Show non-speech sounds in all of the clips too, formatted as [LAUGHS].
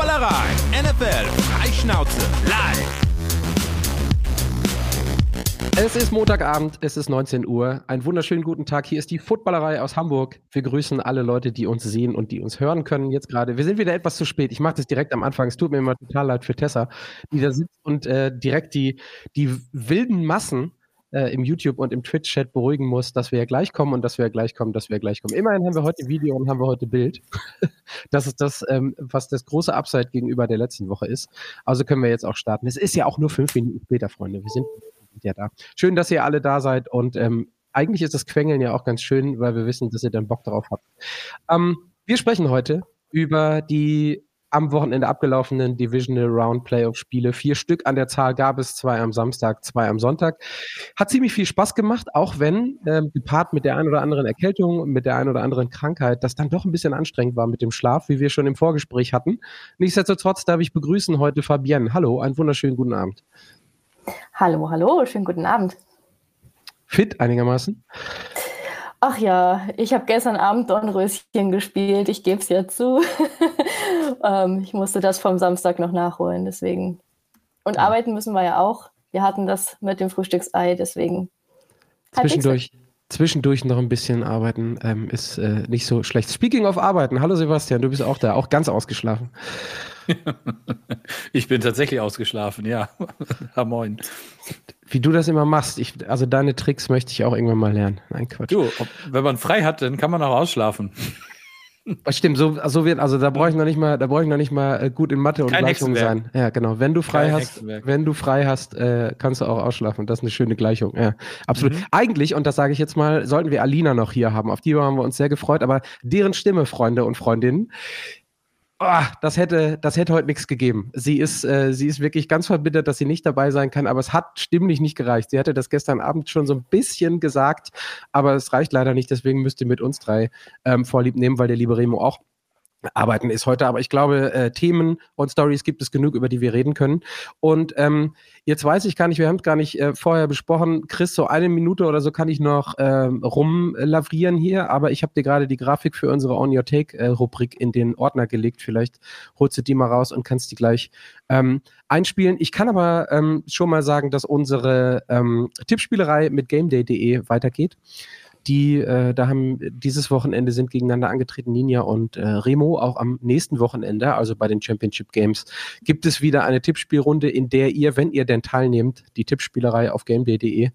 Footballerei, NFL, Freischnauze, live. Es ist Montagabend, es ist 19 Uhr. Einen wunderschönen guten Tag. Hier ist die Footballerei aus Hamburg. Wir grüßen alle Leute, die uns sehen und die uns hören können jetzt gerade. Wir sind wieder etwas zu spät. Ich mache das direkt am Anfang. Es tut mir immer total leid für Tessa, die da sitzt und äh, direkt die, die wilden Massen äh, im YouTube und im Twitch-Chat beruhigen muss, dass wir ja gleich kommen und dass wir ja gleich kommen, dass wir ja gleich kommen. Immerhin haben wir heute Video und haben wir heute Bild. [LAUGHS] das ist das, ähm, was das große Upside gegenüber der letzten Woche ist. Also können wir jetzt auch starten. Es ist ja auch nur fünf Minuten später, Freunde. Wir sind ja da. Schön, dass ihr alle da seid und ähm, eigentlich ist das Quengeln ja auch ganz schön, weil wir wissen, dass ihr dann Bock darauf habt. Ähm, wir sprechen heute über die am Wochenende abgelaufenen Divisional Round Playoff Spiele. Vier Stück an der Zahl gab es, zwei am Samstag, zwei am Sonntag. Hat ziemlich viel Spaß gemacht, auch wenn ähm, gepaart mit der einen oder anderen Erkältung, mit der einen oder anderen Krankheit, das dann doch ein bisschen anstrengend war mit dem Schlaf, wie wir schon im Vorgespräch hatten. Nichtsdestotrotz darf ich begrüßen heute Fabienne. Hallo, einen wunderschönen guten Abend. Hallo, hallo, schönen guten Abend. Fit einigermaßen? Ach ja, ich habe gestern Abend Dornröschen gespielt, ich gebe es ja zu. [LAUGHS] ähm, ich musste das vom Samstag noch nachholen, deswegen. Und ja. arbeiten müssen wir ja auch. Wir hatten das mit dem Frühstücksei, deswegen. Zwischendurch, zwischendurch noch ein bisschen arbeiten ähm, ist äh, nicht so schlecht. Speaking of Arbeiten, hallo Sebastian, du bist auch da, auch ganz ausgeschlafen. [LAUGHS] ich bin tatsächlich ausgeschlafen, ja. [LAUGHS] ha, moin. Wie du das immer machst. Ich, also deine Tricks möchte ich auch irgendwann mal lernen. Nein, Quatsch. Du, ob, wenn man frei hat, dann kann man auch ausschlafen. [LAUGHS] Stimmt, so, so wird, also da brauche ich noch nicht mal, da brauche ich noch nicht mal äh, gut in Mathe und Gleichungen sein. Ja, genau. Wenn du frei Kein hast, Hexenwerk. wenn du frei hast, äh, kannst du auch ausschlafen. Das ist eine schöne Gleichung. Ja, absolut. Mhm. Eigentlich, und das sage ich jetzt mal, sollten wir Alina noch hier haben. Auf die haben wir uns sehr gefreut, aber deren Stimme, Freunde und Freundinnen, oh, das hätte, das hätte heute nichts gegeben. Sie ist, äh, sie ist wirklich ganz verbittert, dass sie nicht dabei sein kann, aber es hat stimmlich nicht gereicht. Sie hatte das gestern Abend schon so ein bisschen gesagt, aber es reicht leider nicht. Deswegen müsst ihr mit uns drei ähm, vorlieb nehmen, weil der liebe Remo auch arbeiten ist heute. Aber ich glaube, äh, Themen und Stories gibt es genug, über die wir reden können. Und ähm, jetzt weiß ich gar nicht, wir haben es gar nicht äh, vorher besprochen. Chris, so eine Minute oder so kann ich noch ähm, rumlavrieren hier, aber ich habe dir gerade die Grafik für unsere On Your Take-Rubrik äh, in den Ordner gelegt. Vielleicht holst du die mal raus und kannst die gleich ähm, einspielen. Ich kann aber ähm, schon mal sagen, dass unsere ähm, Tippspielerei mit GameDay.de weitergeht die äh, da haben dieses Wochenende sind gegeneinander angetreten Ninja und äh, Remo. Auch am nächsten Wochenende, also bei den Championship Games, gibt es wieder eine Tippspielrunde, in der ihr, wenn ihr denn teilnehmt, die Tippspielerei auf gameday.de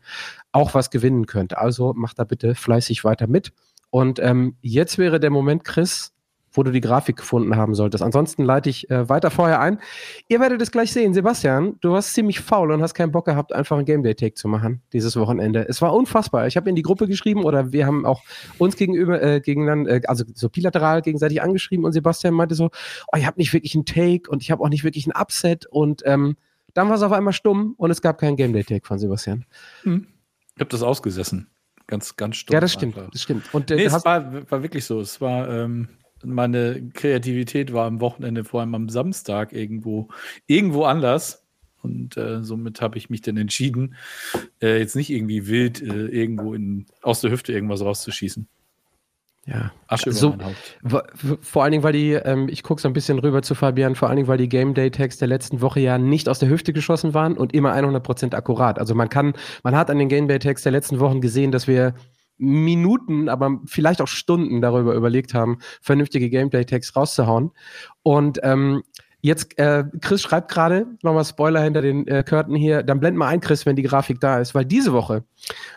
auch was gewinnen könnt. Also macht da bitte fleißig weiter mit. Und ähm, jetzt wäre der Moment, Chris, wo du die Grafik gefunden haben solltest. Ansonsten leite ich äh, weiter vorher ein. Ihr werdet es gleich sehen. Sebastian, du warst ziemlich faul und hast keinen Bock gehabt, einfach ein Game Day Take zu machen dieses Wochenende. Es war unfassbar. Ich habe in die Gruppe geschrieben oder wir haben auch uns gegenüber, äh, gegeneinander, äh, also so bilateral gegenseitig angeschrieben und Sebastian meinte so, oh, ich habe nicht wirklich einen Take und ich habe auch nicht wirklich ein Upset und ähm, dann war es auf einmal stumm und es gab keinen Game Day Take von Sebastian. Hm. Ich habe das ausgesessen. Ganz, ganz stumm. Ja, das stimmt. Das stimmt. Und, äh, nee, es war, war wirklich so. Es war, ähm, meine Kreativität war am Wochenende, vor allem am Samstag irgendwo, irgendwo anders. Und äh, somit habe ich mich dann entschieden, äh, jetzt nicht irgendwie wild äh, irgendwo in, aus der Hüfte irgendwas rauszuschießen. Ja, Asche so, über Haupt. Vor allen Dingen, weil die, ähm, ich gucke so ein bisschen rüber zu Fabian, vor allen Dingen, weil die Game Day Tags der letzten Woche ja nicht aus der Hüfte geschossen waren und immer 100% akkurat. Also man kann, man hat an den Game Day Tags der letzten Wochen gesehen, dass wir Minuten, aber vielleicht auch Stunden darüber überlegt haben, vernünftige Gameplay-Tags rauszuhauen. Und ähm, jetzt, äh, Chris schreibt gerade, nochmal Spoiler hinter den äh, Curtain hier, dann blend mal ein, Chris, wenn die Grafik da ist, weil diese Woche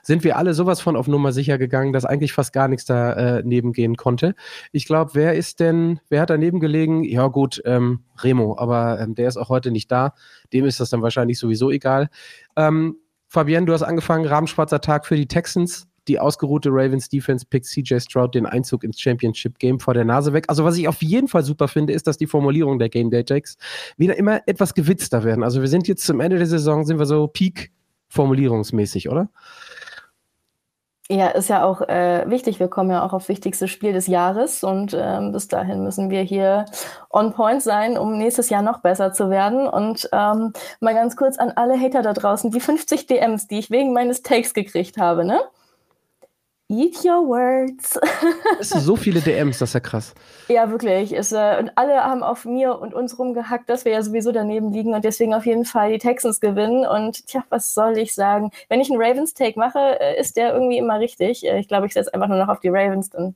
sind wir alle sowas von auf Nummer sicher gegangen, dass eigentlich fast gar nichts da äh, nebengehen konnte. Ich glaube, wer ist denn, wer hat daneben gelegen? Ja gut, ähm, Remo, aber ähm, der ist auch heute nicht da. Dem ist das dann wahrscheinlich sowieso egal. Ähm, Fabienne, du hast angefangen, Rahmenschwarzer Tag für die Texans die ausgeruhte Ravens Defense pickt CJ Stroud den Einzug ins Championship Game vor der Nase weg. Also was ich auf jeden Fall super finde, ist, dass die Formulierung der Game Day Takes wieder immer etwas gewitzter werden. Also wir sind jetzt zum Ende der Saison, sind wir so Peak formulierungsmäßig, oder? Ja, ist ja auch äh, wichtig. Wir kommen ja auch auf wichtigstes Spiel des Jahres und ähm, bis dahin müssen wir hier on point sein, um nächstes Jahr noch besser zu werden. Und ähm, mal ganz kurz an alle Hater da draußen, die 50 DMs, die ich wegen meines Takes gekriegt habe, ne? Eat your words. [LAUGHS] Es sind so viele DMs, das ist ja krass. Ja, wirklich. Es, äh, und alle haben auf mir und uns rumgehackt, dass wir ja sowieso daneben liegen und deswegen auf jeden Fall die Texans gewinnen. Und tja, was soll ich sagen? Wenn ich einen Ravens-Take mache, äh, ist der irgendwie immer richtig. Äh, ich glaube, ich setze einfach nur noch auf die Ravens, dann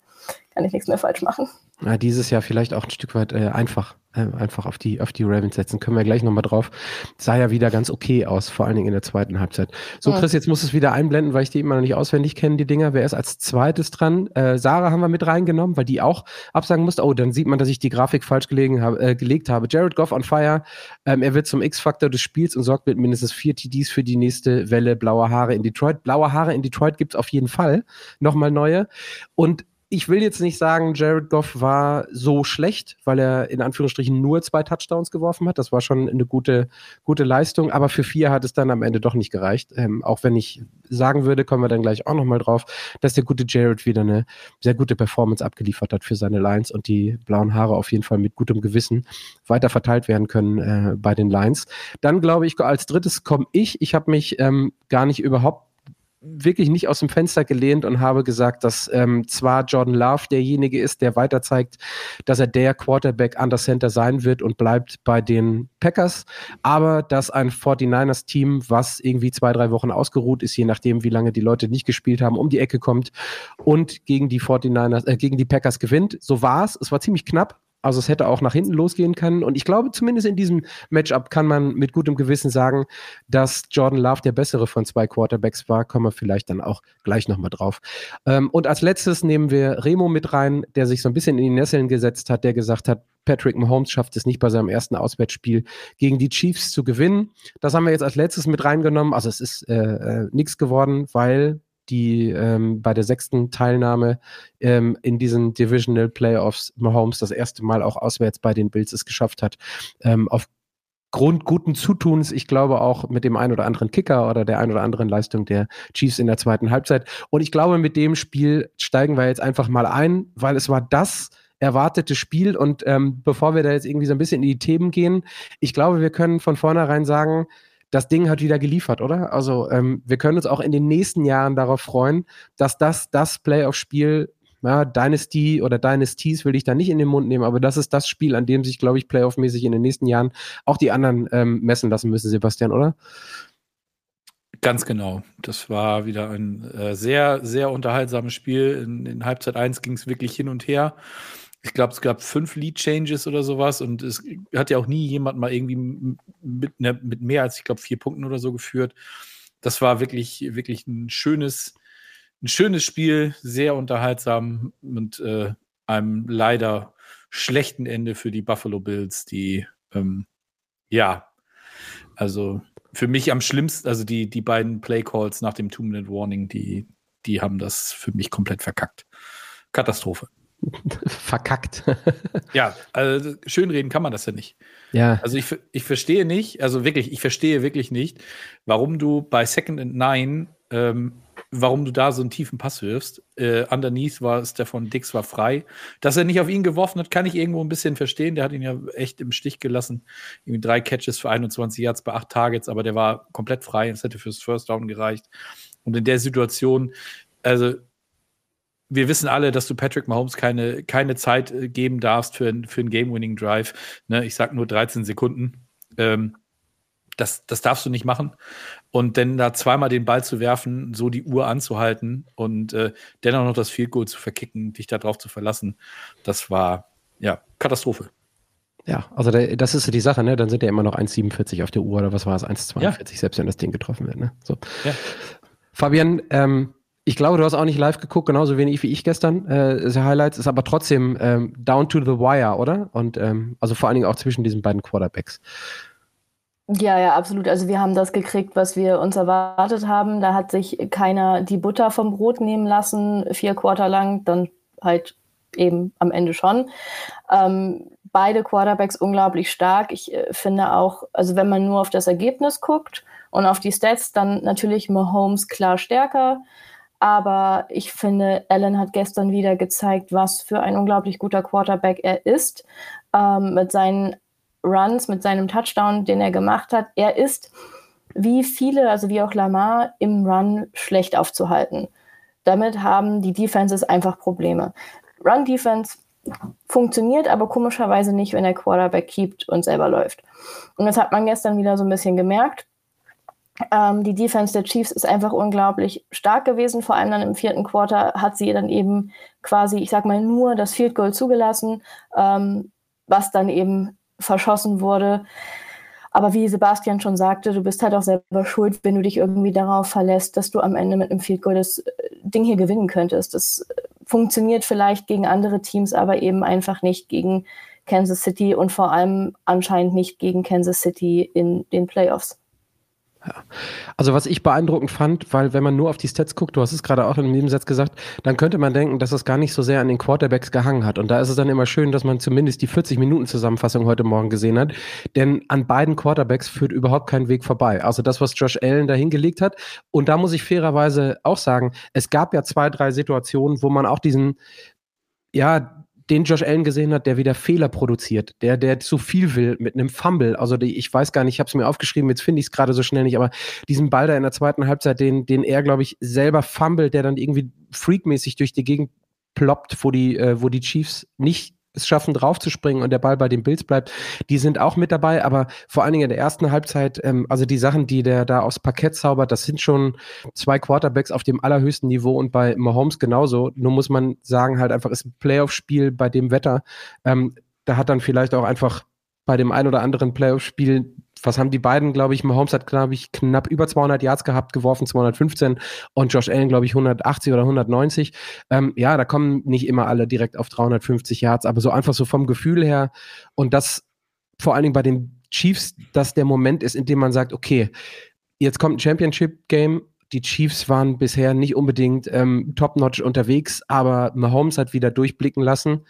kann ich nichts mehr falsch machen. Ja, dieses Jahr vielleicht auch ein Stück weit äh, einfach, äh, einfach auf die, auf die Ravens setzen. Können wir gleich nochmal drauf. Sah ja wieder ganz okay aus, vor allen Dingen in der zweiten Halbzeit. So, Chris, jetzt muss es wieder einblenden, weil ich die immer noch nicht auswendig kenne, die Dinger. Wer ist als zweites dran? Äh, Sarah haben wir mit reingenommen, weil die auch absagen musste. Oh, dann sieht man, dass ich die Grafik falsch gelegen habe, äh, gelegt habe. Jared Goff on fire. Ähm, er wird zum X-Faktor des Spiels und sorgt mit mindestens vier TDs für die nächste Welle blauer Haare in Detroit. Blaue Haare in Detroit gibt es auf jeden Fall. Nochmal neue. Und ich will jetzt nicht sagen, Jared Goff war so schlecht, weil er in Anführungsstrichen nur zwei Touchdowns geworfen hat. Das war schon eine gute, gute Leistung, aber für vier hat es dann am Ende doch nicht gereicht. Ähm, auch wenn ich sagen würde, kommen wir dann gleich auch nochmal drauf, dass der gute Jared wieder eine sehr gute Performance abgeliefert hat für seine Lines und die blauen Haare auf jeden Fall mit gutem Gewissen weiter verteilt werden können äh, bei den Lines. Dann glaube ich, als drittes komme ich. Ich habe mich ähm, gar nicht überhaupt wirklich nicht aus dem Fenster gelehnt und habe gesagt, dass ähm, zwar Jordan Love derjenige ist, der weiter zeigt, dass er der Quarterback under Center sein wird und bleibt bei den Packers, aber dass ein 49ers-Team, was irgendwie zwei, drei Wochen ausgeruht ist, je nachdem, wie lange die Leute nicht gespielt haben, um die Ecke kommt und gegen die 49ers, äh, gegen die Packers gewinnt. So war es. Es war ziemlich knapp, also es hätte auch nach hinten losgehen können. Und ich glaube, zumindest in diesem Matchup kann man mit gutem Gewissen sagen, dass Jordan Love der bessere von zwei Quarterbacks war. Kommen wir vielleicht dann auch gleich nochmal drauf. Ähm, und als letztes nehmen wir Remo mit rein, der sich so ein bisschen in die Nesseln gesetzt hat, der gesagt hat, Patrick Mahomes schafft es nicht bei seinem ersten Auswärtsspiel gegen die Chiefs zu gewinnen. Das haben wir jetzt als letztes mit reingenommen. Also es ist äh, äh, nichts geworden, weil die ähm, bei der sechsten Teilnahme ähm, in diesen Divisional Playoffs Mahomes das erste Mal auch auswärts bei den Bills es geschafft hat, ähm, auf Grund guten Zutuns, ich glaube auch mit dem ein oder anderen Kicker oder der ein oder anderen Leistung der Chiefs in der zweiten Halbzeit. Und ich glaube, mit dem Spiel steigen wir jetzt einfach mal ein, weil es war das erwartete Spiel. Und ähm, bevor wir da jetzt irgendwie so ein bisschen in die Themen gehen, ich glaube, wir können von vornherein sagen, das Ding hat wieder geliefert, oder? Also ähm, wir können uns auch in den nächsten Jahren darauf freuen, dass das das Playoff-Spiel, ja, Dynasty oder Dynasties will ich da nicht in den Mund nehmen, aber das ist das Spiel, an dem sich, glaube ich, Playoff-mäßig in den nächsten Jahren auch die anderen ähm, messen lassen müssen, Sebastian, oder? Ganz genau. Das war wieder ein äh, sehr, sehr unterhaltsames Spiel. In, in Halbzeit 1 ging es wirklich hin und her ich glaube, es gab fünf Lead-Changes oder sowas und es hat ja auch nie jemand mal irgendwie mit, ne, mit mehr als, ich glaube, vier Punkten oder so geführt. Das war wirklich, wirklich ein schönes, ein schönes Spiel, sehr unterhaltsam und äh, einem leider schlechten Ende für die Buffalo Bills, die, ähm, ja, also für mich am schlimmsten, also die, die beiden Play Calls nach dem Two-Minute-Warning, die, die haben das für mich komplett verkackt. Katastrophe. [LAUGHS] verkackt. [LAUGHS] ja, also schönreden kann man das ja nicht. Ja. Also ich, ich verstehe nicht, also wirklich, ich verstehe wirklich nicht, warum du bei Second and Nine, ähm, warum du da so einen tiefen Pass wirfst. Äh, underneath war Stefan Dix war frei. Dass er nicht auf ihn geworfen hat, kann ich irgendwo ein bisschen verstehen. Der hat ihn ja echt im Stich gelassen. Irgendwie drei Catches für 21 Yards bei acht Targets, aber der war komplett frei. Das hätte fürs First Down gereicht. Und in der Situation, also wir wissen alle, dass du Patrick Mahomes keine, keine Zeit äh, geben darfst für, für einen Game-Winning-Drive. Ne, ich sag nur 13 Sekunden. Ähm, das, das darfst du nicht machen. Und dann da zweimal den Ball zu werfen, so die Uhr anzuhalten und äh, dennoch noch das Field Goal zu verkicken, dich darauf zu verlassen, das war ja Katastrophe. Ja, also der, das ist die Sache, ne? Dann sind ja immer noch 1,47 auf der Uhr oder was war es, 1,42, ja. selbst wenn das Ding getroffen wird. Ne? So. Ja. Fabian, ähm, ich glaube, du hast auch nicht live geguckt, genauso wenig wie ich gestern. Äh, Highlights ist aber trotzdem ähm, down to the wire, oder? Und ähm, also vor allen Dingen auch zwischen diesen beiden Quarterbacks. Ja, ja, absolut. Also wir haben das gekriegt, was wir uns erwartet haben. Da hat sich keiner die Butter vom Brot nehmen lassen, vier Quarter lang, dann halt eben am Ende schon. Ähm, beide Quarterbacks unglaublich stark. Ich äh, finde auch, also wenn man nur auf das Ergebnis guckt und auf die Stats, dann natürlich Mahomes klar stärker. Aber ich finde, Allen hat gestern wieder gezeigt, was für ein unglaublich guter Quarterback er ist. Ähm, mit seinen Runs, mit seinem Touchdown, den er gemacht hat. Er ist wie viele, also wie auch Lamar, im Run schlecht aufzuhalten. damit haben die Defenses einfach Probleme. Run Defense funktioniert aber komischerweise nicht, wenn der Quarterback keept und selber läuft. Und das hat man gestern wieder so ein bisschen gemerkt. Ähm, die Defense der Chiefs ist einfach unglaublich stark gewesen. Vor allem dann im vierten Quarter hat sie dann eben quasi, ich sag mal, nur das Field Goal zugelassen, ähm, was dann eben verschossen wurde. Aber wie Sebastian schon sagte, du bist halt auch selber schuld, wenn du dich irgendwie darauf verlässt, dass du am Ende mit einem Field Goal das äh, Ding hier gewinnen könntest. Das äh, funktioniert vielleicht gegen andere Teams, aber eben einfach nicht gegen Kansas City und vor allem anscheinend nicht gegen Kansas City in den Playoffs. Ja. Also was ich beeindruckend fand, weil wenn man nur auf die Stats guckt, du hast es gerade auch in im Nebensatz gesagt, dann könnte man denken, dass es gar nicht so sehr an den Quarterbacks gehangen hat. Und da ist es dann immer schön, dass man zumindest die 40-Minuten-Zusammenfassung heute Morgen gesehen hat. Denn an beiden Quarterbacks führt überhaupt kein Weg vorbei. Also das, was Josh Allen da hingelegt hat. Und da muss ich fairerweise auch sagen, es gab ja zwei, drei Situationen, wo man auch diesen, ja, den Josh Allen gesehen hat, der wieder Fehler produziert, der, der zu viel will mit einem Fumble. Also die, ich weiß gar nicht, ich habe es mir aufgeschrieben, jetzt finde ich es gerade so schnell nicht, aber diesen Ball da in der zweiten Halbzeit, den, den er, glaube ich, selber fummelt, der dann irgendwie freakmäßig durch die Gegend ploppt, wo die, äh, wo die Chiefs nicht es schaffen, draufzuspringen und der Ball bei den Bills bleibt, die sind auch mit dabei, aber vor allen Dingen in der ersten Halbzeit, ähm, also die Sachen, die der da aufs Parkett zaubert, das sind schon zwei Quarterbacks auf dem allerhöchsten Niveau und bei Mahomes genauso. Nur muss man sagen, halt einfach ist ein Playoff-Spiel bei dem Wetter. Ähm, da hat dann vielleicht auch einfach bei dem ein oder anderen Playoff-Spiel was haben die beiden, glaube ich, Mahomes hat, glaube ich, knapp über 200 Yards gehabt, geworfen 215 und Josh Allen, glaube ich, 180 oder 190. Ähm, ja, da kommen nicht immer alle direkt auf 350 Yards, aber so einfach so vom Gefühl her und das vor allen Dingen bei den Chiefs, dass der Moment ist, in dem man sagt, okay, jetzt kommt ein Championship-Game, die Chiefs waren bisher nicht unbedingt ähm, top-notch unterwegs, aber Mahomes hat wieder durchblicken lassen,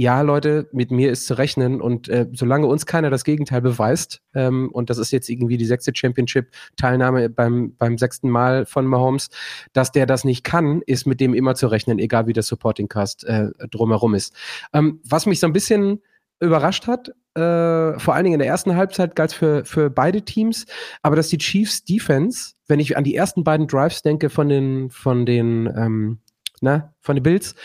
ja, Leute, mit mir ist zu rechnen und äh, solange uns keiner das Gegenteil beweist, ähm, und das ist jetzt irgendwie die sechste Championship-Teilnahme beim, beim sechsten Mal von Mahomes, dass der das nicht kann, ist mit dem immer zu rechnen, egal wie der Supporting Cast äh, drumherum ist. Ähm, was mich so ein bisschen überrascht hat, äh, vor allen Dingen in der ersten Halbzeit galt es für, für beide Teams, aber dass die Chiefs Defense, wenn ich an die ersten beiden Drives denke von den, von den, ähm, na, von den Bills,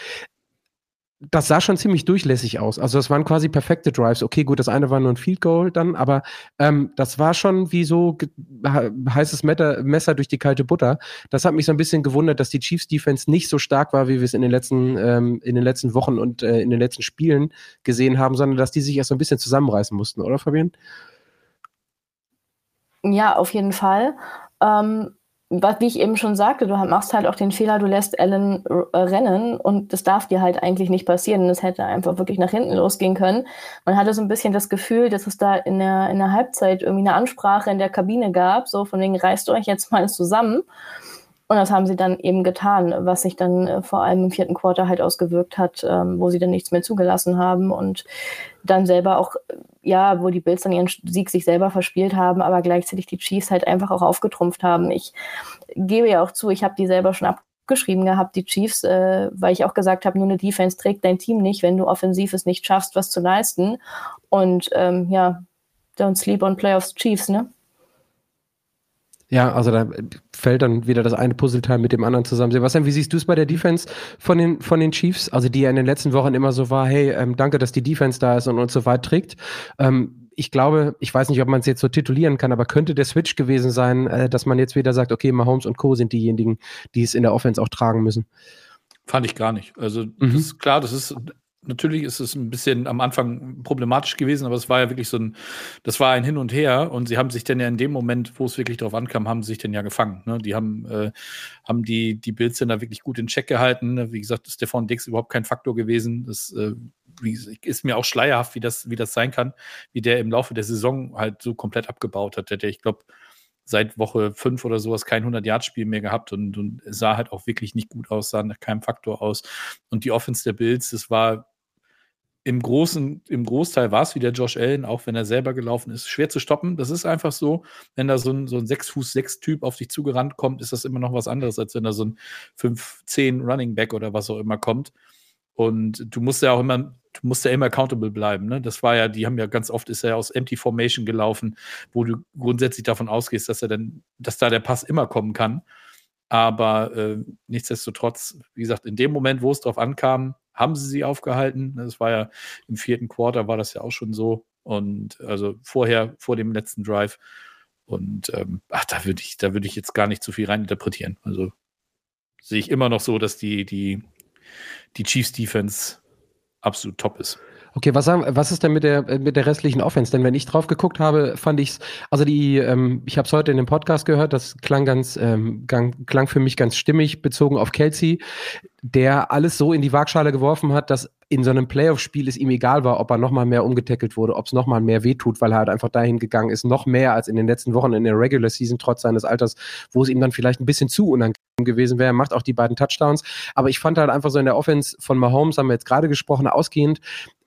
das sah schon ziemlich durchlässig aus. Also das waren quasi perfekte Drives. Okay, gut, das eine war nur ein Field Goal dann, aber ähm, das war schon wie so heißes Messer, durch die kalte Butter. Das hat mich so ein bisschen gewundert, dass die Chiefs Defense nicht so stark war, wie wir es in den letzten ähm, in den letzten Wochen und äh, in den letzten Spielen gesehen haben, sondern dass die sich erst so ein bisschen zusammenreißen mussten, oder Fabian? Ja, auf jeden Fall. Ähm, was, wie ich eben schon sagte, du machst halt auch den Fehler, du lässt Allen äh, rennen und das darf dir halt eigentlich nicht passieren. Es hätte einfach wirklich nach hinten losgehen können. Man hatte so ein bisschen das Gefühl, dass es da in der, in der Halbzeit irgendwie eine Ansprache in der Kabine gab, so von wegen, reißt euch jetzt mal zusammen. Und das haben sie dann eben getan, was sich dann äh, vor allem im vierten Quarter halt ausgewirkt hat, ähm, wo sie dann nichts mehr zugelassen haben und dann selber auch, äh, ja, wo die Bills dann ihren Sieg sich selber verspielt haben, aber gleichzeitig die Chiefs halt einfach auch aufgetrumpft haben. Ich gebe ja auch zu, ich habe die selber schon abgeschrieben gehabt, die Chiefs, äh, weil ich auch gesagt habe, nur eine Defense trägt dein Team nicht, wenn du offensiv es nicht schaffst, was zu leisten. Und ähm, ja, don't sleep on Playoffs Chiefs, ne? Ja, also da fällt dann wieder das eine Puzzleteil mit dem anderen zusammen. Sebastian, wie siehst du es bei der Defense von den, von den Chiefs? Also die ja in den letzten Wochen immer so war, hey, ähm, danke, dass die Defense da ist und uns so weit trägt. Ähm, ich glaube, ich weiß nicht, ob man es jetzt so titulieren kann, aber könnte der Switch gewesen sein, äh, dass man jetzt wieder sagt, okay, Mahomes und Co. sind diejenigen, die es in der Offense auch tragen müssen. Fand ich gar nicht. Also, mhm. das ist klar, das ist natürlich ist es ein bisschen am Anfang problematisch gewesen, aber es war ja wirklich so ein, das war ein Hin und Her und sie haben sich dann ja in dem Moment, wo es wirklich darauf ankam, haben sie sich dann ja gefangen. Ne? Die haben, äh, haben die, die da wirklich gut in Check gehalten. Ne? Wie gesagt, Stefan Dix überhaupt kein Faktor gewesen. Das äh, ist mir auch schleierhaft, wie das, wie das sein kann, wie der im Laufe der Saison halt so komplett abgebaut hat. Der, ich glaube, seit Woche fünf oder sowas kein 100-Yard-Spiel mehr gehabt und, und sah halt auch wirklich nicht gut aus, sah nach keinem Faktor aus. Und die Offense der Bills, das war im Großen, im Großteil war es wieder Josh Allen, auch wenn er selber gelaufen ist, schwer zu stoppen. Das ist einfach so. Wenn da so ein, so ein 6 Fuß 6 Typ auf dich zugerannt kommt, ist das immer noch was anderes, als wenn da so ein 5-10 Running Back oder was auch immer kommt. Und du musst ja auch immer, du musst ja immer accountable bleiben. Ne? Das war ja, die haben ja ganz oft ist er ja aus Empty Formation gelaufen, wo du grundsätzlich davon ausgehst, dass er dann, dass da der Pass immer kommen kann. Aber äh, nichtsdestotrotz, wie gesagt, in dem Moment, wo es drauf ankam, haben sie sie aufgehalten. Das war ja im vierten Quarter war das ja auch schon so. Und also vorher, vor dem letzten Drive. Und ähm, ach, da würde ich, da würde ich jetzt gar nicht zu viel reininterpretieren. Also sehe ich immer noch so, dass die, die, die Chiefs Defense absolut top ist. Okay, was, sagen, was ist denn mit der, mit der restlichen Offense? Denn wenn ich drauf geguckt habe, fand ich's, also die, ähm, ich habe es heute in dem Podcast gehört, das klang ganz, ähm, klang für mich ganz stimmig, bezogen auf Kelsey, der alles so in die Waagschale geworfen hat, dass in so einem Playoff-Spiel es ihm egal war, ob er nochmal mehr umgetackelt wurde, ob es nochmal mehr wehtut, weil er halt einfach dahin gegangen ist, noch mehr als in den letzten Wochen in der Regular Season, trotz seines Alters, wo es ihm dann vielleicht ein bisschen zu unangenehm gewesen wäre. Macht auch die beiden Touchdowns. Aber ich fand halt einfach so in der Offense von Mahomes, haben wir jetzt gerade gesprochen, ausgehend,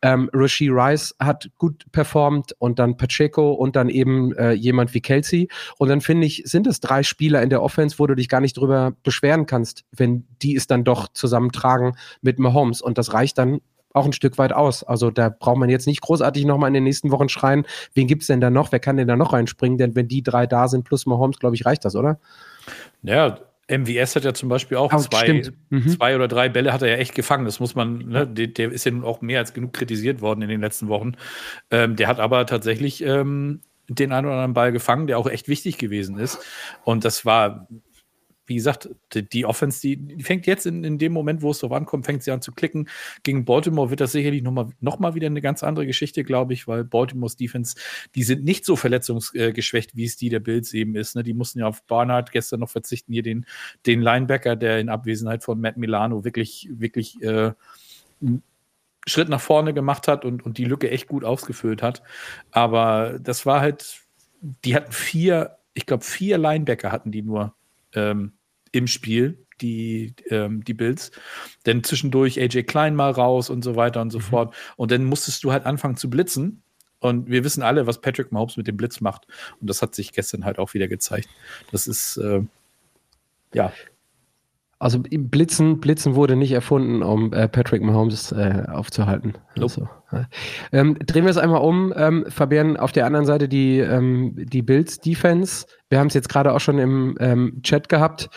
ähm, Rasheed Rice hat gut performt und dann Pacheco und dann eben äh, jemand wie Kelsey. Und dann finde ich, sind es drei Spieler in der Offense, wo du dich gar nicht drüber beschweren kannst, wenn die es dann doch zusammentragen mit Mahomes. Und das reicht dann auch ein Stück weit aus. Also da braucht man jetzt nicht großartig nochmal in den nächsten Wochen schreien, wen gibt es denn da noch, wer kann denn da noch reinspringen? Denn wenn die drei da sind plus Mahomes, glaube ich, reicht das, oder? Ja, MWS hat ja zum Beispiel auch oh, zwei, mhm. zwei oder drei Bälle hat er ja echt gefangen. Das muss man, ne, der, der, ist ja nun auch mehr als genug kritisiert worden in den letzten Wochen. Ähm, der hat aber tatsächlich ähm, den einen oder anderen Ball gefangen, der auch echt wichtig gewesen ist. Und das war wie gesagt, die, die Offense, die, die, fängt jetzt in, in dem Moment, wo es so ankommt, fängt sie an zu klicken. Gegen Baltimore wird das sicherlich nochmal noch mal wieder eine ganz andere Geschichte, glaube ich, weil Baltimores Defense, die sind nicht so verletzungsgeschwächt, wie es die der Bills eben ist. Ne? Die mussten ja auf Barnard gestern noch verzichten, hier den, den Linebacker, der in Abwesenheit von Matt Milano wirklich, wirklich äh, Schritt nach vorne gemacht hat und, und die Lücke echt gut ausgefüllt hat. Aber das war halt, die hatten vier, ich glaube, vier Linebacker hatten die nur ähm, im Spiel, die, ähm, die Bills. Denn zwischendurch AJ Klein mal raus und so weiter und so mhm. fort. Und dann musstest du halt anfangen zu blitzen. Und wir wissen alle, was Patrick Mahomes mit dem Blitz macht. Und das hat sich gestern halt auch wieder gezeigt. Das ist, äh, ja, also Blitzen, Blitzen wurde nicht erfunden, um äh, Patrick Mahomes äh, aufzuhalten. Nope. Also, ja. ähm, drehen wir es einmal um. Ähm, Fabian, auf der anderen Seite die, ähm, die Bills Defense. Wir haben es jetzt gerade auch schon im ähm, Chat gehabt.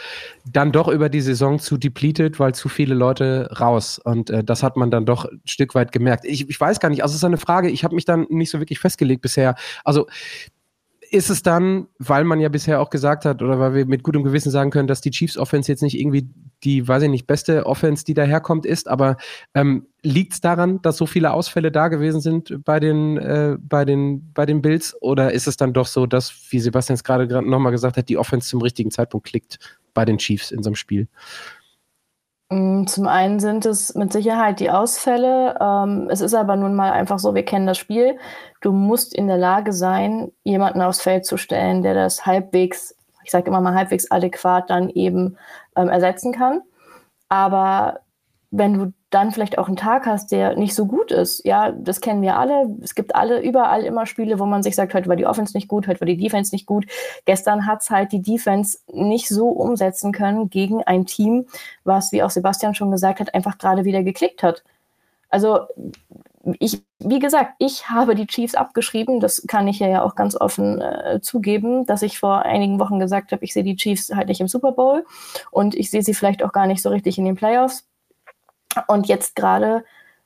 Dann doch über die Saison zu depleted, weil zu viele Leute raus. Und äh, das hat man dann doch ein Stück weit gemerkt. Ich, ich weiß gar nicht, also es ist eine Frage, ich habe mich dann nicht so wirklich festgelegt bisher. Also ist es dann, weil man ja bisher auch gesagt hat, oder weil wir mit gutem Gewissen sagen können, dass die Chiefs Offense jetzt nicht irgendwie die, weiß ich nicht, beste Offense, die daherkommt, ist, aber ähm, liegt es daran, dass so viele Ausfälle da gewesen sind bei den, äh, bei den, bei den Bills? Oder ist es dann doch so, dass, wie Sebastian es gerade nochmal gesagt hat, die Offense zum richtigen Zeitpunkt klickt bei den Chiefs in so einem Spiel? Mm, zum einen sind es mit Sicherheit die Ausfälle. Ähm, es ist aber nun mal einfach so, wir kennen das Spiel. Du musst in der Lage sein, jemanden aufs Feld zu stellen, der das halbwegs, ich sage immer mal halbwegs adäquat dann eben ähm, ersetzen kann. Aber wenn du dann vielleicht auch einen Tag hast, der nicht so gut ist. Ja, das kennen wir alle. Es gibt alle überall immer Spiele, wo man sich sagt, heute war die Offense nicht gut, heute war die Defense nicht gut. Gestern hat es halt die Defense nicht so umsetzen können gegen ein Team, was, wie auch Sebastian schon gesagt hat, einfach gerade wieder geklickt hat. Also ich, wie gesagt, ich habe die Chiefs abgeschrieben. Das kann ich ja auch ganz offen äh, zugeben, dass ich vor einigen Wochen gesagt habe, ich sehe die Chiefs halt nicht im Super Bowl und ich sehe sie vielleicht auch gar nicht so richtig in den Playoffs. Und jetzt gerade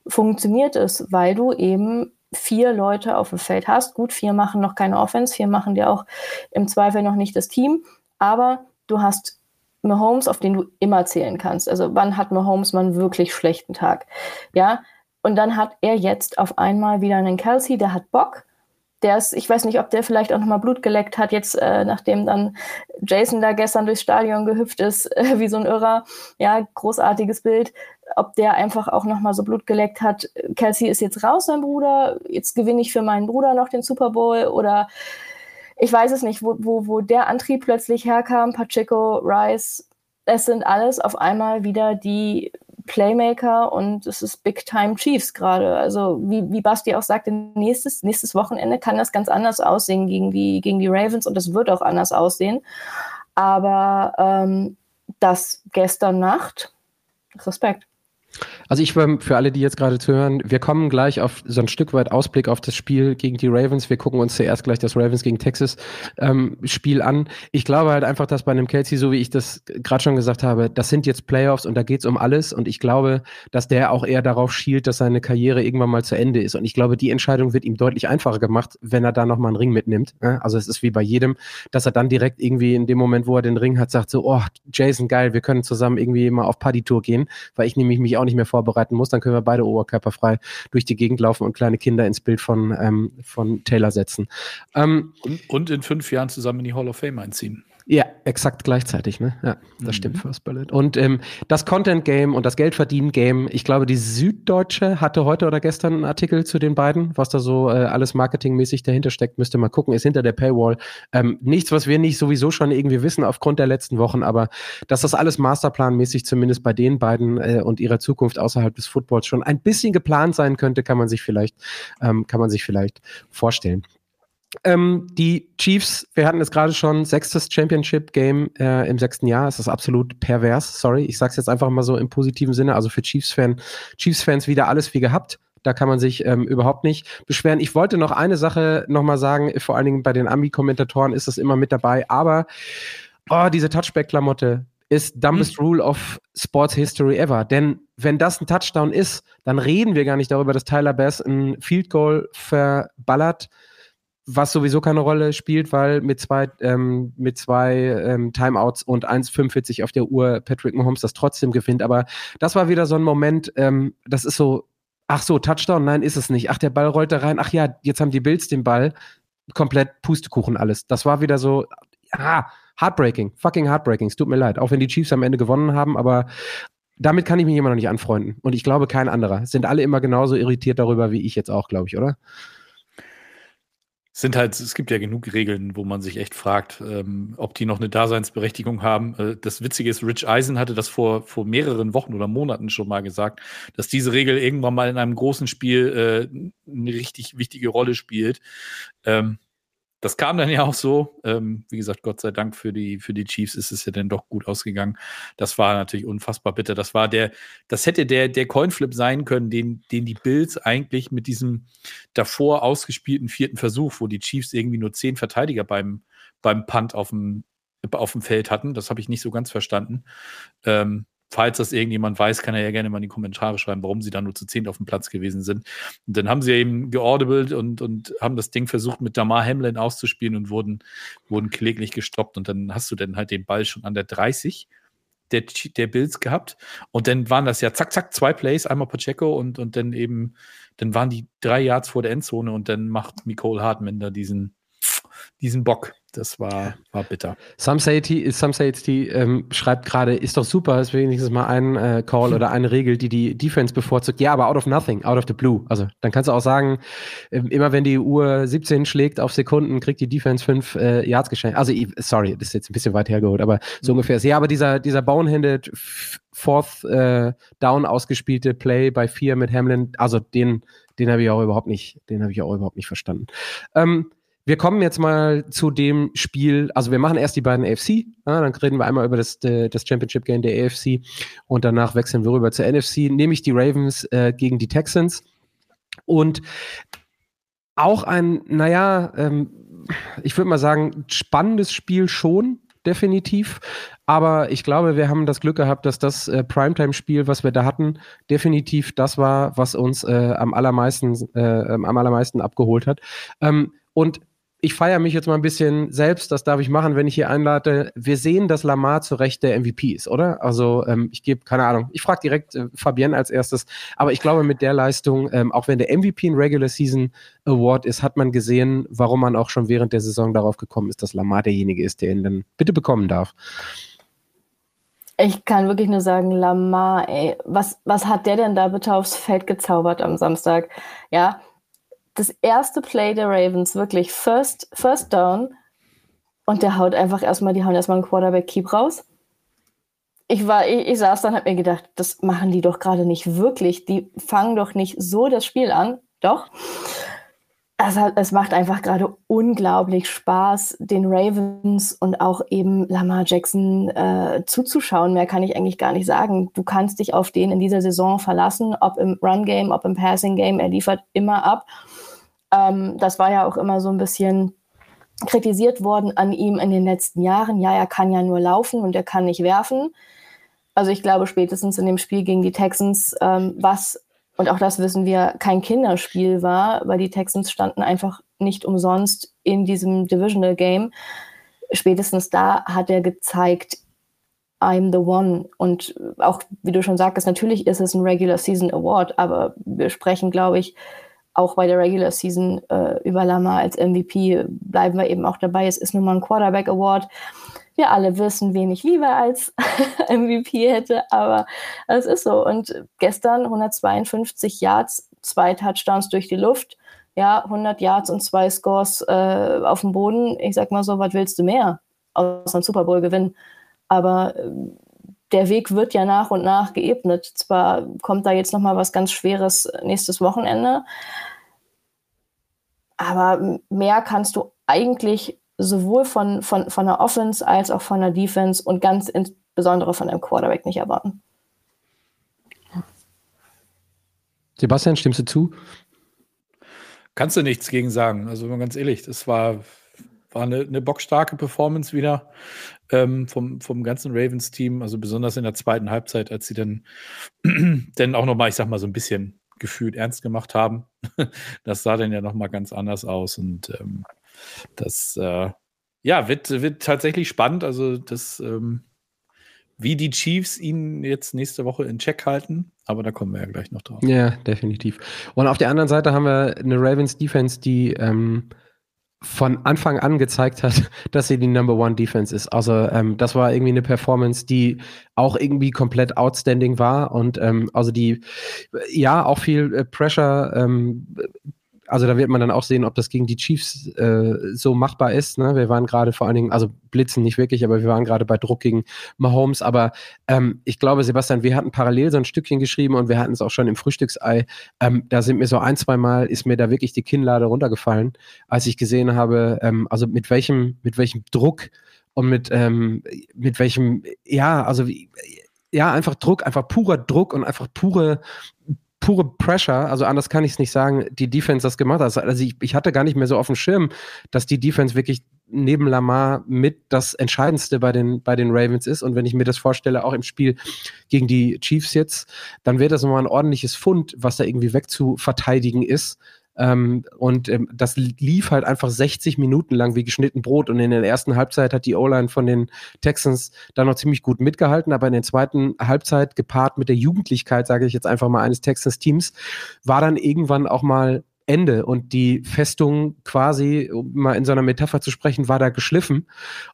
funktioniert es, weil du eben vier Leute auf dem Feld hast. Gut, vier machen noch keine Offense, vier machen dir auch im Zweifel noch nicht das Team, aber du hast Mahomes, auf den du immer zählen kannst. Also wann hat Mahomes mal einen wirklich schlechten Tag? Ja, und dann hat er jetzt auf einmal wieder einen Kelsey, der hat Bock, der ist, ich weiß nicht, ob der vielleicht auch nochmal Blut geleckt hat, jetzt äh, nachdem dann Jason da gestern durchs Stadion gehüpft ist, äh, [LAUGHS] wie so ein Irrer. Ja, großartiges Bild. Ob der einfach auch nochmal so Blut geleckt hat. Kelsey ist jetzt raus, sein Bruder. Jetzt gewinne ich für meinen Bruder noch den Super Bowl oder ich weiß es nicht, wo, wo, wo der Antrieb plötzlich herkam. Pacheco, Rice, es sind alles auf einmal wieder die Playmaker und es ist Big Time Chiefs gerade. Also wie, wie Basti auch sagte, nächstes, nächstes Wochenende kann das ganz anders aussehen gegen die, gegen die Ravens und es wird auch anders aussehen. Aber ähm, das gestern Nacht, Respekt. Also ich für alle, die jetzt gerade zuhören, wir kommen gleich auf so ein Stück weit Ausblick auf das Spiel gegen die Ravens. Wir gucken uns zuerst gleich das Ravens gegen Texas ähm, Spiel an. Ich glaube halt einfach, dass bei einem Kelsey, so wie ich das gerade schon gesagt habe, das sind jetzt Playoffs und da geht's um alles. Und ich glaube, dass der auch eher darauf schielt, dass seine Karriere irgendwann mal zu Ende ist. Und ich glaube, die Entscheidung wird ihm deutlich einfacher gemacht, wenn er da nochmal einen Ring mitnimmt. Also es ist wie bei jedem, dass er dann direkt irgendwie in dem Moment, wo er den Ring hat, sagt so, oh, Jason, geil, wir können zusammen irgendwie mal auf Partytour gehen, weil ich nämlich mich auch nicht mehr vorbereiten muss. Dann können wir beide oberkörperfrei durch die Gegend laufen und kleine Kinder ins Bild von, ähm, von Taylor setzen. Ähm, und, und in fünf Jahren zusammen in die Hall of Fame einziehen. Ja, exakt gleichzeitig, ne? Ja, das mhm. stimmt, First Bullet. Und ähm, das Content Game und das Geldverdienen Game, ich glaube, die Süddeutsche hatte heute oder gestern einen Artikel zu den beiden, was da so äh, alles marketingmäßig dahinter steckt, müsste mal gucken, ist hinter der Paywall. Ähm, nichts, was wir nicht sowieso schon irgendwie wissen aufgrund der letzten Wochen, aber dass das alles masterplanmäßig zumindest bei den beiden äh, und ihrer Zukunft außerhalb des Footballs schon ein bisschen geplant sein könnte, kann man sich vielleicht, ähm, kann man sich vielleicht vorstellen. Ähm, die Chiefs, wir hatten es gerade schon, sechstes Championship-Game äh, im sechsten Jahr. Es ist absolut pervers. Sorry, ich sag's jetzt einfach mal so im positiven Sinne. Also für Chiefs-Fans Chiefs -Fans wieder alles wie gehabt. Da kann man sich ähm, überhaupt nicht beschweren. Ich wollte noch eine Sache nochmal sagen, vor allen Dingen bei den Ami-Kommentatoren ist das immer mit dabei, aber oh, diese Touchback-Klamotte ist dumbest hm. rule of Sports History ever. Denn wenn das ein Touchdown ist, dann reden wir gar nicht darüber, dass Tyler Bass ein Field Goal verballert was sowieso keine Rolle spielt, weil mit zwei, ähm, mit zwei ähm, Timeouts und 1,45 auf der Uhr Patrick Mahomes das trotzdem gewinnt. Aber das war wieder so ein Moment, ähm, das ist so, ach so, Touchdown, nein, ist es nicht. Ach, der Ball rollt da rein, ach ja, jetzt haben die Bills den Ball. Komplett Pustekuchen alles. Das war wieder so, ah, heartbreaking, fucking heartbreaking. Es tut mir leid, auch wenn die Chiefs am Ende gewonnen haben, aber damit kann ich mich immer noch nicht anfreunden. Und ich glaube, kein anderer. Sind alle immer genauso irritiert darüber wie ich jetzt auch, glaube ich, oder? Sind halt, es gibt ja genug Regeln, wo man sich echt fragt, ähm, ob die noch eine Daseinsberechtigung haben. Äh, das Witzige ist, Rich Eisen hatte das vor, vor mehreren Wochen oder Monaten schon mal gesagt, dass diese Regel irgendwann mal in einem großen Spiel äh, eine richtig wichtige Rolle spielt. Ähm, das kam dann ja auch so. Ähm, wie gesagt, Gott sei Dank für die, für die Chiefs ist es ja dann doch gut ausgegangen. Das war natürlich unfassbar bitter. Das war der, das hätte der, der Coinflip sein können, den, den die Bills eigentlich mit diesem davor ausgespielten vierten Versuch, wo die Chiefs irgendwie nur zehn Verteidiger beim, beim Punt auf dem, auf dem Feld hatten. Das habe ich nicht so ganz verstanden. Ähm, falls das irgendjemand weiß, kann er ja gerne mal in die Kommentare schreiben, warum sie da nur zu zehn auf dem Platz gewesen sind. Und dann haben sie eben geaudibled und, und haben das Ding versucht, mit Damar Hamlin auszuspielen und wurden, wurden kläglich gestoppt. Und dann hast du dann halt den Ball schon an der 30 der, der Bills gehabt. Und dann waren das ja zack, zack, zwei Plays, einmal Pacheco und, und dann eben, dann waren die drei Yards vor der Endzone und dann macht Nicole Hartman da diesen, diesen Bock. Das war, war bitter. Some say, some say it's die, ähm, schreibt gerade, ist doch super, ist wenigstens mal ein äh, Call hm. oder eine Regel, die die Defense bevorzugt. Ja, aber out of nothing, out of the blue. Also dann kannst du auch sagen, äh, immer wenn die Uhr 17 schlägt auf Sekunden, kriegt die Defense fünf äh, Yards geschenkt. Also, sorry, das ist jetzt ein bisschen weit hergeholt, aber so mhm. ungefähr. Ja, aber dieser, dieser bonehanded Fourth äh, Down ausgespielte Play bei vier mit Hamlin, also den, den habe ich auch überhaupt nicht, den habe ich auch überhaupt nicht verstanden. Ähm, wir kommen jetzt mal zu dem Spiel. Also wir machen erst die beiden AFC, ja, dann reden wir einmal über das, äh, das Championship Game der AFC und danach wechseln wir rüber zur NFC, nämlich die Ravens äh, gegen die Texans. Und auch ein, naja, ähm, ich würde mal sagen, spannendes Spiel schon, definitiv. Aber ich glaube, wir haben das Glück gehabt, dass das äh, Primetime-Spiel, was wir da hatten, definitiv das war, was uns äh, am allermeisten, äh, am allermeisten abgeholt hat. Ähm, und ich feiere mich jetzt mal ein bisschen selbst, das darf ich machen, wenn ich hier einlade. Wir sehen, dass Lamar zu Recht der MVP ist, oder? Also ähm, ich gebe, keine Ahnung, ich frage direkt äh, Fabienne als erstes, aber ich glaube, mit der Leistung, ähm, auch wenn der MVP ein Regular Season Award ist, hat man gesehen, warum man auch schon während der Saison darauf gekommen ist, dass Lamar derjenige ist, der ihn dann bitte bekommen darf. Ich kann wirklich nur sagen, Lamar, ey, was, was hat der denn da bitte aufs Feld gezaubert am Samstag? Ja, das erste Play der Ravens, wirklich First, first Down. Und der haut einfach erstmal, die hauen erstmal einen Quarterback-Keep raus. Ich war, ich, ich saß dann, hab mir gedacht, das machen die doch gerade nicht wirklich. Die fangen doch nicht so das Spiel an. Doch. es, hat, es macht einfach gerade unglaublich Spaß, den Ravens und auch eben Lamar Jackson äh, zuzuschauen. Mehr kann ich eigentlich gar nicht sagen. Du kannst dich auf den in dieser Saison verlassen, ob im Run-Game, ob im Passing-Game. Er liefert immer ab. Ähm, das war ja auch immer so ein bisschen kritisiert worden an ihm in den letzten Jahren. Ja, er kann ja nur laufen und er kann nicht werfen. Also ich glaube spätestens in dem Spiel gegen die Texans, ähm, was und auch das wissen wir, kein Kinderspiel war, weil die Texans standen einfach nicht umsonst in diesem Divisional Game. Spätestens da hat er gezeigt, I'm the one. Und auch, wie du schon sagtest, natürlich ist es ein Regular Season Award, aber wir sprechen, glaube ich, auch bei der Regular Season äh, über Lama als MVP bleiben wir eben auch dabei. Es ist nun mal ein Quarterback Award wir alle wissen, wen ich lieber als [LAUGHS] MVP hätte, aber es ist so. Und gestern 152 Yards, zwei Touchdowns durch die Luft, ja, 100 Yards und zwei Scores äh, auf dem Boden. Ich sag mal so, was willst du mehr? Außer ein Super Bowl gewinnen. Aber äh, der Weg wird ja nach und nach geebnet. Zwar kommt da jetzt noch mal was ganz Schweres nächstes Wochenende, aber mehr kannst du eigentlich sowohl von, von, von der Offense als auch von der Defense und ganz insbesondere von einem Quarterback nicht erwarten. Sebastian, stimmst du zu? Kannst du nichts gegen sagen. Also ganz ehrlich, das war, war eine, eine bockstarke Performance wieder ähm, vom, vom ganzen Ravens-Team. Also besonders in der zweiten Halbzeit, als sie dann, [CLEARS THROAT] dann auch nochmal, ich sag mal, so ein bisschen gefühlt ernst gemacht haben. [LAUGHS] das sah dann ja nochmal ganz anders aus. Und ähm, das äh, ja, wird, wird tatsächlich spannend. Also, das, ähm, wie die Chiefs ihn jetzt nächste Woche in Check halten, aber da kommen wir ja gleich noch drauf. Ja, definitiv. Und auf der anderen Seite haben wir eine Ravens Defense, die ähm, von Anfang an gezeigt hat, [LAUGHS] dass sie die Number One Defense ist. Also ähm, das war irgendwie eine Performance, die auch irgendwie komplett outstanding war und ähm, also die ja auch viel äh, Pressure ähm, also da wird man dann auch sehen, ob das gegen die Chiefs äh, so machbar ist. Ne? Wir waren gerade vor allen Dingen, also blitzen nicht wirklich, aber wir waren gerade bei Druck gegen Mahomes. Aber ähm, ich glaube, Sebastian, wir hatten parallel so ein Stückchen geschrieben und wir hatten es auch schon im Frühstücksei. Ähm, da sind mir so ein, zwei Mal ist mir da wirklich die Kinnlade runtergefallen, als ich gesehen habe, ähm, also mit welchem, mit welchem Druck und mit, ähm, mit welchem, ja, also wie, ja, einfach Druck, einfach purer Druck und einfach pure pure Pressure, also anders kann ich es nicht sagen, die Defense das gemacht hat. Also ich, ich, hatte gar nicht mehr so auf dem Schirm, dass die Defense wirklich neben Lamar mit das Entscheidendste bei den, bei den Ravens ist. Und wenn ich mir das vorstelle, auch im Spiel gegen die Chiefs jetzt, dann wäre das nochmal ein ordentliches Fund, was da irgendwie wegzuverteidigen ist. Ähm, und ähm, das lief halt einfach 60 Minuten lang wie geschnitten Brot. Und in der ersten Halbzeit hat die O-Line von den Texans da noch ziemlich gut mitgehalten. Aber in der zweiten Halbzeit, gepaart mit der Jugendlichkeit, sage ich jetzt einfach mal, eines Texans-Teams, war dann irgendwann auch mal Ende und die Festung quasi, um mal in so einer Metapher zu sprechen, war da geschliffen.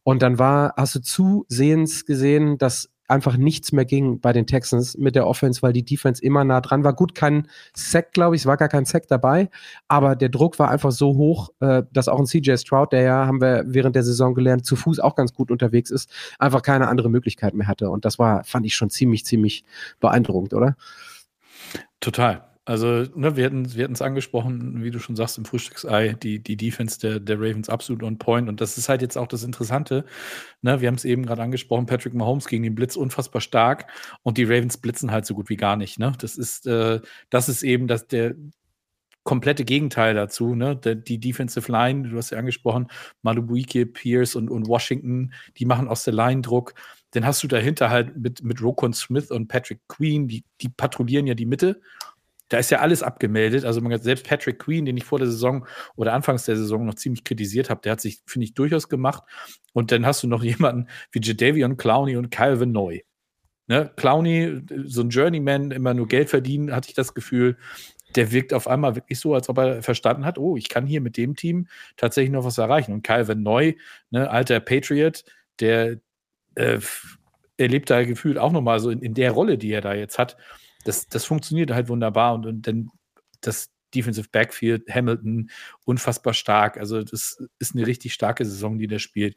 Und dann war, hast du zusehends gesehen, dass einfach nichts mehr ging bei den Texans mit der Offense, weil die Defense immer nah dran war. Gut, kein Sack, glaube ich, es war gar kein Sack dabei, aber der Druck war einfach so hoch, äh, dass auch ein CJ Stroud, der ja, haben wir während der Saison gelernt, zu Fuß auch ganz gut unterwegs ist, einfach keine andere Möglichkeit mehr hatte. Und das war, fand ich schon ziemlich, ziemlich beeindruckend, oder? Total. Also, ne, wir hatten wir es angesprochen, wie du schon sagst, im Frühstücksei, die, die Defense der, der Ravens absolut on point. Und das ist halt jetzt auch das Interessante. Ne, wir haben es eben gerade angesprochen, Patrick Mahomes gegen den Blitz unfassbar stark und die Ravens blitzen halt so gut wie gar nicht. Ne? Das ist, äh, das ist eben das, der komplette Gegenteil dazu. Ne? Die Defensive Line, du hast ja angesprochen, Malubuike, Pierce und, und Washington, die machen aus der Line Druck. Dann hast du dahinter halt mit, mit Rokon Smith und Patrick Queen, die, die patrouillieren ja die Mitte da ist ja alles abgemeldet. Also man, selbst Patrick Queen, den ich vor der Saison oder anfangs der Saison noch ziemlich kritisiert habe, der hat sich, finde ich, durchaus gemacht. Und dann hast du noch [LAUGHS] jemanden wie Jadavion Clowney und Calvin Neu. Ne? Clowney, so ein Journeyman, immer nur Geld verdienen, hatte ich das Gefühl. Der wirkt auf einmal wirklich so, als ob er verstanden hat, oh, ich kann hier mit dem Team tatsächlich noch was erreichen. Und Calvin Neu, ne, alter Patriot, der äh, erlebt da gefühlt auch nochmal so in, in der Rolle, die er da jetzt hat das, das funktioniert halt wunderbar und, und dann das Defensive Backfield, Hamilton, unfassbar stark. Also, das ist eine richtig starke Saison, die der spielt.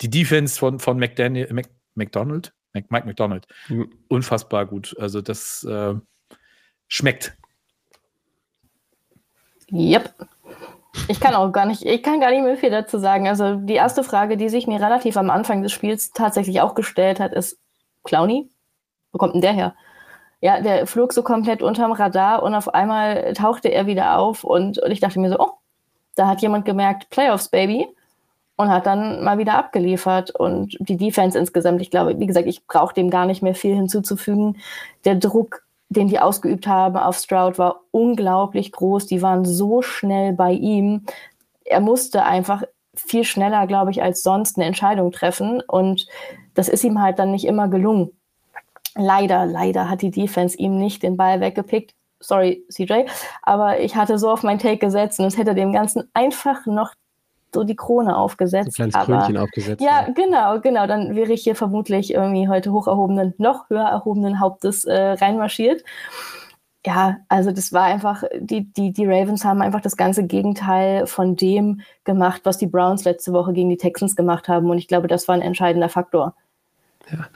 Die Defense von, von McDaniel, Mac, McDonald, Mike McDonald, mhm. unfassbar gut. Also, das äh, schmeckt. Yep. Ich kann auch gar nicht, ich kann gar nicht mehr viel dazu sagen. Also die erste Frage, die sich mir relativ am Anfang des Spiels tatsächlich auch gestellt hat, ist Clowny? Wo kommt denn der her? Ja, der flog so komplett unterm Radar und auf einmal tauchte er wieder auf und, und ich dachte mir so, oh, da hat jemand gemerkt, Playoffs, Baby und hat dann mal wieder abgeliefert. Und die Defense insgesamt, ich glaube, wie gesagt, ich brauche dem gar nicht mehr viel hinzuzufügen. Der Druck, den die ausgeübt haben auf Stroud, war unglaublich groß. Die waren so schnell bei ihm. Er musste einfach viel schneller, glaube ich, als sonst eine Entscheidung treffen. Und das ist ihm halt dann nicht immer gelungen. Leider, leider hat die Defense ihm nicht den Ball weggepickt. Sorry, CJ. Aber ich hatte so auf mein Take gesetzt und es hätte dem Ganzen einfach noch so die Krone aufgesetzt. Ein kleines aber, Krönchen aufgesetzt. Ja, ja, genau, genau. Dann wäre ich hier vermutlich irgendwie heute hoch erhobenen, noch höher erhobenen Hauptes äh, reinmarschiert. Ja, also das war einfach, die, die, die Ravens haben einfach das ganze Gegenteil von dem gemacht, was die Browns letzte Woche gegen die Texans gemacht haben. Und ich glaube, das war ein entscheidender Faktor. Ja,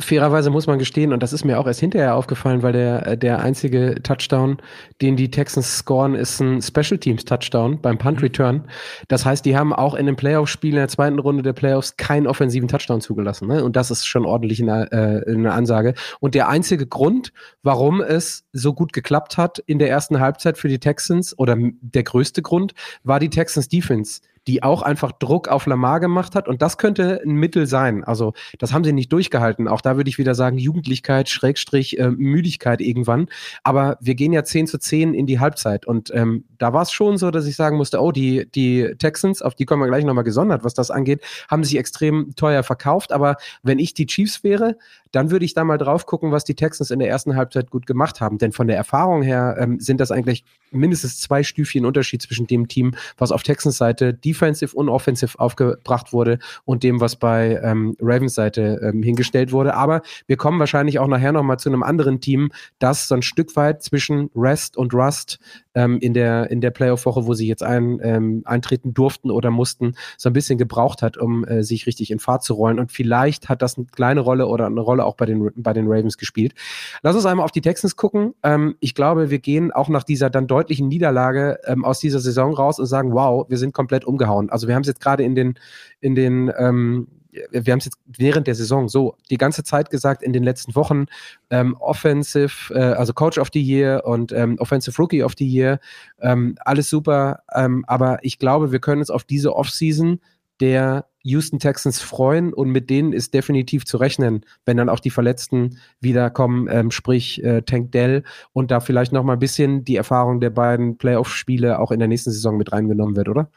Fairerweise muss man gestehen, und das ist mir auch erst hinterher aufgefallen, weil der, äh, der einzige Touchdown, den die Texans scoren, ist ein Special Teams Touchdown beim Punt mhm. Return. Das heißt, die haben auch in dem Playoff-Spiel in der zweiten Runde der Playoffs keinen offensiven Touchdown zugelassen. Ne? Und das ist schon ordentlich eine, äh, eine Ansage. Und der einzige Grund, warum es so gut geklappt hat in der ersten Halbzeit für die Texans, oder der größte Grund, war die Texans Defense die auch einfach Druck auf Lamar gemacht hat. Und das könnte ein Mittel sein. Also das haben sie nicht durchgehalten. Auch da würde ich wieder sagen, Jugendlichkeit, Schrägstrich, äh, Müdigkeit irgendwann. Aber wir gehen ja 10 zu 10 in die Halbzeit. Und ähm, da war es schon so, dass ich sagen musste, oh, die, die Texans, auf die kommen wir gleich nochmal gesondert, was das angeht, haben sich extrem teuer verkauft. Aber wenn ich die Chiefs wäre, dann würde ich da mal drauf gucken, was die Texans in der ersten Halbzeit gut gemacht haben. Denn von der Erfahrung her ähm, sind das eigentlich mindestens zwei Stüfchen Unterschied zwischen dem Team, was auf Texans Seite defensive und offensive aufgebracht wurde und dem, was bei ähm, Ravens Seite ähm, hingestellt wurde. Aber wir kommen wahrscheinlich auch nachher nochmal zu einem anderen Team, das so ein Stück weit zwischen Rest und Rust ähm, in der, in der Playoff-Woche, wo sie jetzt ein, ähm, eintreten durften oder mussten, so ein bisschen gebraucht hat, um äh, sich richtig in Fahrt zu rollen. Und vielleicht hat das eine kleine Rolle oder eine Rolle auch bei den, bei den Ravens gespielt. Lass uns einmal auf die Texans gucken. Ähm, ich glaube, wir gehen auch nach dieser dann deutlichen Niederlage ähm, aus dieser Saison raus und sagen, wow, wir sind komplett umgehauen. Also wir haben es jetzt gerade in den, in den ähm, wir haben es jetzt während der Saison so die ganze Zeit gesagt, in den letzten Wochen, ähm, Offensive, äh, also Coach of the Year und ähm, Offensive Rookie of the Year, ähm, alles super, ähm, aber ich glaube, wir können uns auf diese Offseason der Houston Texans freuen und mit denen ist definitiv zu rechnen, wenn dann auch die Verletzten wiederkommen, ähm, sprich äh, Tank Dell und da vielleicht noch mal ein bisschen die Erfahrung der beiden Playoff-Spiele auch in der nächsten Saison mit reingenommen wird, oder?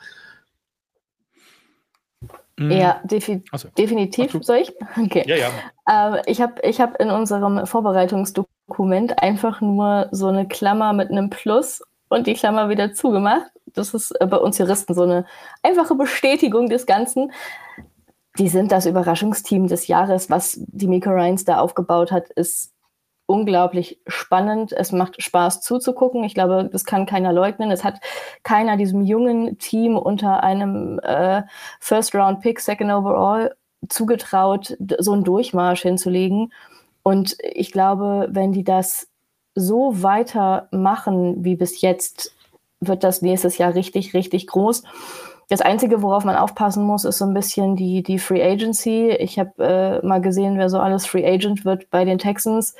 Mhm. Ja, defi so. definitiv. Soll ich? Okay. Ja, ja. Äh, ich habe ich hab in unserem Vorbereitungsdokument einfach nur so eine Klammer mit einem Plus und die Klammer wieder zugemacht. Das ist äh, bei uns Juristen so eine einfache Bestätigung des Ganzen. Die sind das Überraschungsteam des Jahres. Was die Mika Ryans da aufgebaut hat, ist unglaublich spannend. Es macht Spaß zuzugucken. Ich glaube, das kann keiner leugnen. Es hat keiner diesem jungen Team unter einem äh, First-Round-Pick, Second Overall zugetraut, so einen Durchmarsch hinzulegen. Und ich glaube, wenn die das so weitermachen wie bis jetzt, wird das nächstes Jahr richtig, richtig groß. Das Einzige, worauf man aufpassen muss, ist so ein bisschen die, die Free Agency. Ich habe äh, mal gesehen, wer so alles Free Agent wird bei den Texans.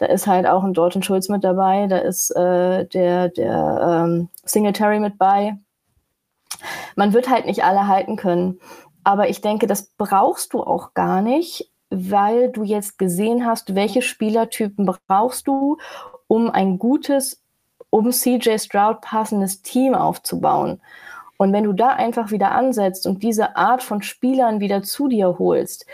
Da ist halt auch ein Dalton Schulz mit dabei, da ist äh, der, der ähm, Singletary mit bei. Man wird halt nicht alle halten können. Aber ich denke, das brauchst du auch gar nicht, weil du jetzt gesehen hast, welche Spielertypen brauchst du, um ein gutes, um CJ Stroud passendes Team aufzubauen. Und wenn du da einfach wieder ansetzt und diese Art von Spielern wieder zu dir holst,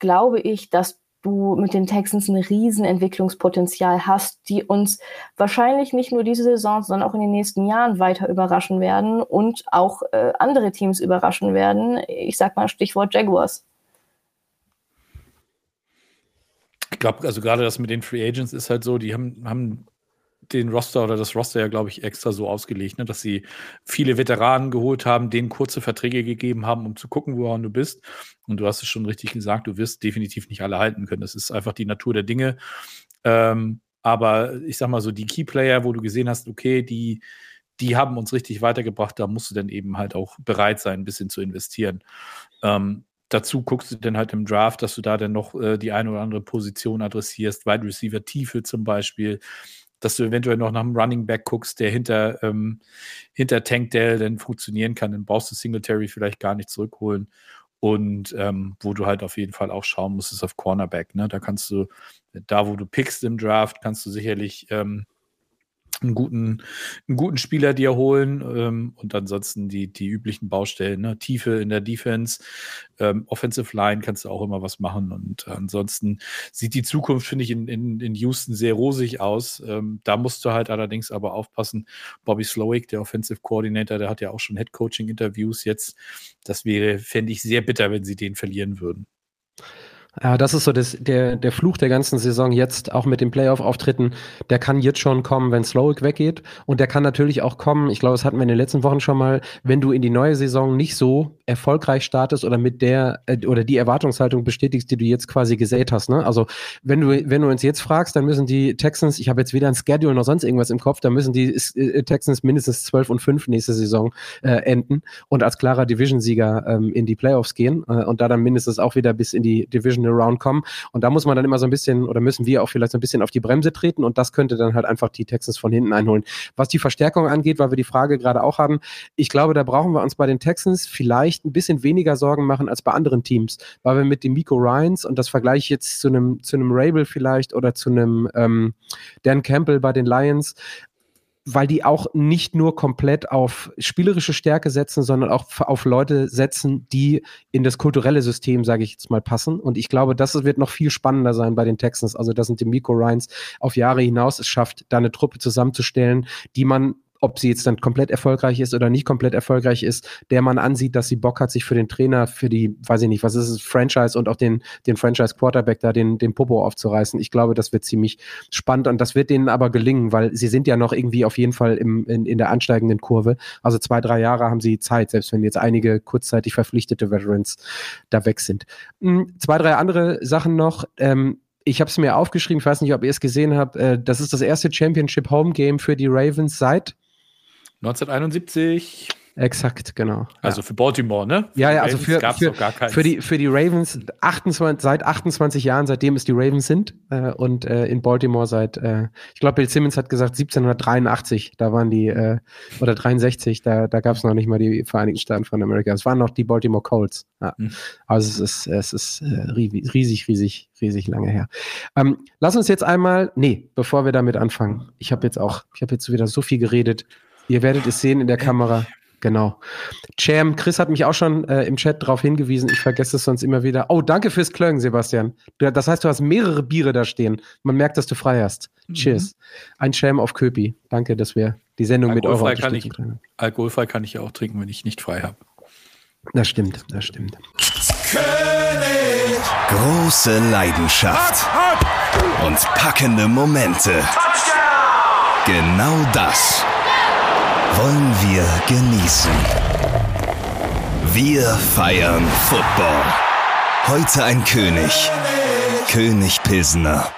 glaube ich, dass du mit den Texans ein riesen Entwicklungspotenzial hast, die uns wahrscheinlich nicht nur diese Saison, sondern auch in den nächsten Jahren weiter überraschen werden und auch äh, andere Teams überraschen werden. Ich sag mal Stichwort Jaguars. Ich glaube, also gerade das mit den Free Agents ist halt so, die haben, haben den Roster oder das Roster ja, glaube ich, extra so ausgelegt, ne, dass sie viele Veteranen geholt haben, denen kurze Verträge gegeben haben, um zu gucken, woran du bist. Und du hast es schon richtig gesagt, du wirst definitiv nicht alle halten können. Das ist einfach die Natur der Dinge. Ähm, aber ich sag mal so, die Keyplayer, wo du gesehen hast, okay, die, die haben uns richtig weitergebracht. Da musst du dann eben halt auch bereit sein, ein bisschen zu investieren. Ähm, dazu guckst du dann halt im Draft, dass du da dann noch äh, die eine oder andere Position adressierst, Wide Receiver Tiefe zum Beispiel, dass du eventuell noch nach einem Running Back guckst, der hinter, ähm, hinter Tank Dell dann funktionieren kann. Dann brauchst du Singletary vielleicht gar nicht zurückholen. Und ähm, wo du halt auf jeden Fall auch schauen musst, ist auf Cornerback. Ne? Da kannst du, da wo du pickst im Draft, kannst du sicherlich ähm, einen guten, einen guten Spieler dir holen ähm, und ansonsten die, die üblichen Baustellen, ne? Tiefe in der Defense, ähm, Offensive Line kannst du auch immer was machen und ansonsten sieht die Zukunft, finde ich, in, in, in Houston sehr rosig aus. Ähm, da musst du halt allerdings aber aufpassen. Bobby Slowick, der Offensive Coordinator, der hat ja auch schon Head Coaching Interviews jetzt. Das wäre, fände ich, sehr bitter, wenn sie den verlieren würden. Ja, das ist so das, der, der Fluch der ganzen Saison jetzt, auch mit den Playoff-Auftritten. Der kann jetzt schon kommen, wenn Slowick weggeht. Und der kann natürlich auch kommen, ich glaube, das hatten wir in den letzten Wochen schon mal, wenn du in die neue Saison nicht so erfolgreich startest oder mit der, äh, oder die Erwartungshaltung bestätigst, die du jetzt quasi gesät hast. Ne? Also, wenn du, wenn du uns jetzt fragst, dann müssen die Texans, ich habe jetzt weder ein Schedule noch sonst irgendwas im Kopf, dann müssen die äh, Texans mindestens 12 und 5 nächste Saison äh, enden und als klarer Division-Sieger ähm, in die Playoffs gehen äh, und da dann mindestens auch wieder bis in die Division Divisional Round kommen. Und da muss man dann immer so ein bisschen oder müssen wir auch vielleicht so ein bisschen auf die Bremse treten und das könnte dann halt einfach die Texans von hinten einholen. Was die Verstärkung angeht, weil wir die Frage gerade auch haben, ich glaube, da brauchen wir uns bei den Texans vielleicht ein bisschen weniger Sorgen machen als bei anderen Teams, weil wir mit dem Miko Ryans und das vergleiche ich jetzt zu einem zu einem Rabel vielleicht oder zu einem ähm, Dan Campbell bei den Lions, weil die auch nicht nur komplett auf spielerische Stärke setzen, sondern auch auf Leute setzen, die in das kulturelle System, sage ich jetzt mal, passen. Und ich glaube, das wird noch viel spannender sein bei den Texans. Also, dass sind die Miko Ryans auf Jahre hinaus es schafft, da eine Truppe zusammenzustellen, die man ob sie jetzt dann komplett erfolgreich ist oder nicht komplett erfolgreich ist, der man ansieht, dass sie Bock hat, sich für den Trainer, für die, weiß ich nicht, was ist es, Franchise und auch den, den Franchise-Quarterback da den, den Popo aufzureißen. Ich glaube, das wird ziemlich spannend und das wird denen aber gelingen, weil sie sind ja noch irgendwie auf jeden Fall im, in, in der ansteigenden Kurve. Also zwei, drei Jahre haben sie Zeit, selbst wenn jetzt einige kurzzeitig verpflichtete Veterans da weg sind. Hm, zwei, drei andere Sachen noch. Ähm, ich habe es mir aufgeschrieben, ich weiß nicht, ob ihr es gesehen habt. Äh, das ist das erste Championship Home Game für die Ravens seit 1971. Exakt, genau. Also ja. für Baltimore, ne? Für ja, ja, also für, für, für, die, für die Ravens 28, seit 28 Jahren, seitdem es die Ravens sind. Äh, und äh, in Baltimore seit, äh, ich glaube, Bill Simmons hat gesagt 1783, da waren die, äh, oder 63, da, da gab es noch nicht mal die Vereinigten Staaten von Amerika. Es waren noch die Baltimore Colts. Ja. Mhm. Also es ist, es ist äh, riesig, riesig, riesig lange her. Ähm, lass uns jetzt einmal, nee, bevor wir damit anfangen. Ich habe jetzt auch, ich habe jetzt wieder so viel geredet. Ihr werdet es sehen in der Kamera. Genau. Cham, Chris hat mich auch schon äh, im Chat darauf hingewiesen. Ich vergesse es sonst immer wieder. Oh, danke fürs Klögen, Sebastian. Du, das heißt, du hast mehrere Biere da stehen. Man merkt, dass du frei hast. Mhm. Cheers. Ein Cham auf Köpi. Danke, dass wir die Sendung mit eurer kann ich, Alkoholfrei kann ich ja auch trinken, wenn ich nicht frei habe. Das stimmt, das stimmt. König. Große Leidenschaft und packende Momente. Genau das wollen wir genießen. Wir feiern Football. Heute ein König. König Pilsener.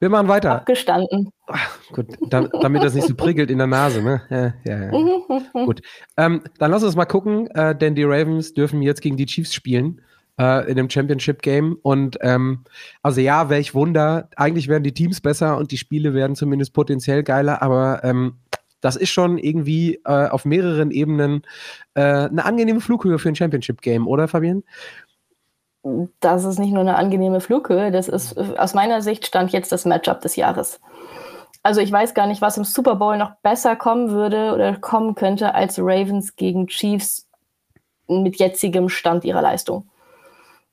Wir machen weiter. Abgestanden. Ach, gut, da, damit das nicht so prickelt in der Nase, ne? Ja, ja, ja. gut. Ähm, dann lass uns mal gucken, äh, denn die Ravens dürfen jetzt gegen die Chiefs spielen äh, in dem Championship Game. Und ähm, also ja, welch Wunder. Eigentlich werden die Teams besser und die Spiele werden zumindest potenziell geiler, aber ähm, das ist schon irgendwie äh, auf mehreren Ebenen äh, eine angenehme Flughöhe für ein Championship-Game, oder Fabian? Das ist nicht nur eine angenehme Flughöhe, das ist aus meiner Sicht stand jetzt das Matchup des Jahres. Also ich weiß gar nicht, was im Super Bowl noch besser kommen würde oder kommen könnte als Ravens gegen Chiefs mit jetzigem Stand ihrer Leistung.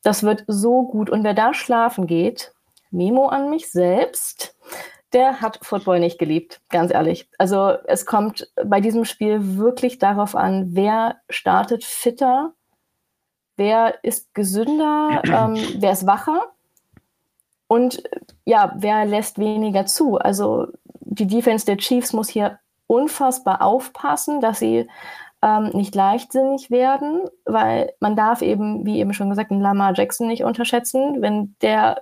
Das wird so gut. Und wer da schlafen geht, Memo an mich selbst, der hat Football nicht geliebt, ganz ehrlich. Also es kommt bei diesem Spiel wirklich darauf an, wer startet fitter, wer ist gesünder, [CLEARS THROAT] ähm, wer ist wacher und ja, wer lässt weniger zu. Also die Defense der Chiefs muss hier unfassbar aufpassen, dass sie ähm, nicht leichtsinnig werden, weil man darf eben, wie eben schon gesagt, einen Lamar Jackson nicht unterschätzen. Wenn der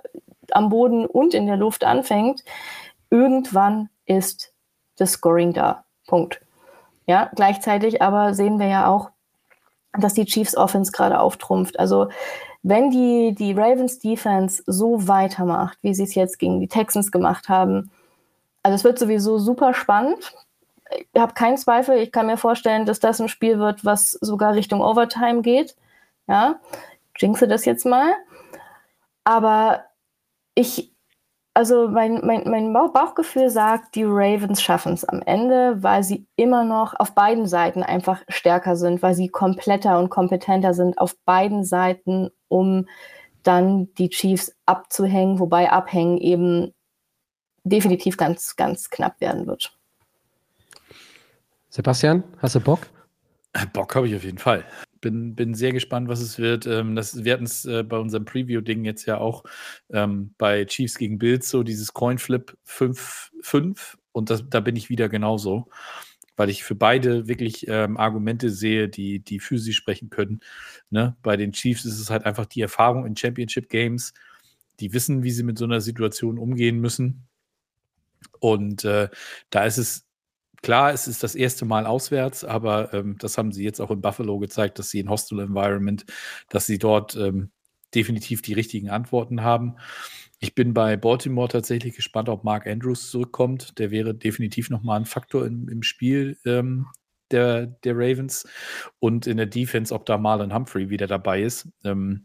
am Boden und in der Luft anfängt, irgendwann ist das Scoring da. Punkt. Ja, gleichzeitig aber sehen wir ja auch, dass die Chiefs Offense gerade auftrumpft. Also wenn die, die Ravens Defense so weitermacht, wie sie es jetzt gegen die Texans gemacht haben, also es wird sowieso super spannend. Ich habe keinen Zweifel. Ich kann mir vorstellen, dass das ein Spiel wird, was sogar Richtung Overtime geht. Ja, jinxe das jetzt mal. Aber ich, also mein, mein, mein Bauchgefühl sagt, die Ravens schaffen es am Ende, weil sie immer noch auf beiden Seiten einfach stärker sind, weil sie kompletter und kompetenter sind auf beiden Seiten, um dann die Chiefs abzuhängen, wobei abhängen eben definitiv ganz, ganz knapp werden wird. Sebastian, hast du Bock? Bock habe ich auf jeden Fall. Bin, bin sehr gespannt, was es wird. Ähm, das, wir hatten es äh, bei unserem Preview-Ding jetzt ja auch ähm, bei Chiefs gegen Bills, so dieses Coinflip 5-5. Und das, da bin ich wieder genauso, weil ich für beide wirklich ähm, Argumente sehe, die, die für sie sprechen können. Ne? Bei den Chiefs ist es halt einfach die Erfahrung in Championship-Games. Die wissen, wie sie mit so einer Situation umgehen müssen. Und äh, da ist es klar, es ist das erste Mal auswärts, aber ähm, das haben sie jetzt auch in Buffalo gezeigt, dass sie in Hostile Environment, dass sie dort ähm, definitiv die richtigen Antworten haben. Ich bin bei Baltimore tatsächlich gespannt, ob Mark Andrews zurückkommt. Der wäre definitiv nochmal ein Faktor im, im Spiel ähm, der, der Ravens. Und in der Defense, ob da Marlon Humphrey wieder dabei ist. Ähm,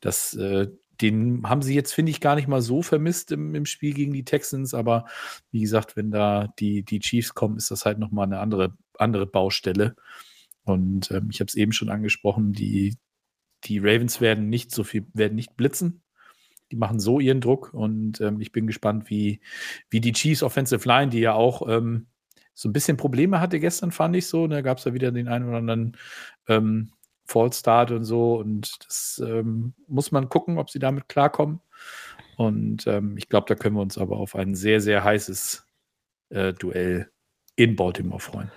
das äh, den haben sie jetzt, finde ich, gar nicht mal so vermisst im, im, Spiel gegen die Texans. Aber wie gesagt, wenn da die, die Chiefs kommen, ist das halt nochmal eine andere, andere Baustelle. Und ähm, ich habe es eben schon angesprochen, die, die Ravens werden nicht so viel, werden nicht blitzen. Die machen so ihren Druck und ähm, ich bin gespannt, wie, wie die Chiefs Offensive Line, die ja auch ähm, so ein bisschen Probleme hatte gestern, fand ich so. Da gab es ja wieder den einen oder anderen ähm, Fallstart und so. Und das ähm, muss man gucken, ob sie damit klarkommen. Und ähm, ich glaube, da können wir uns aber auf ein sehr, sehr heißes äh, Duell in Baltimore freuen.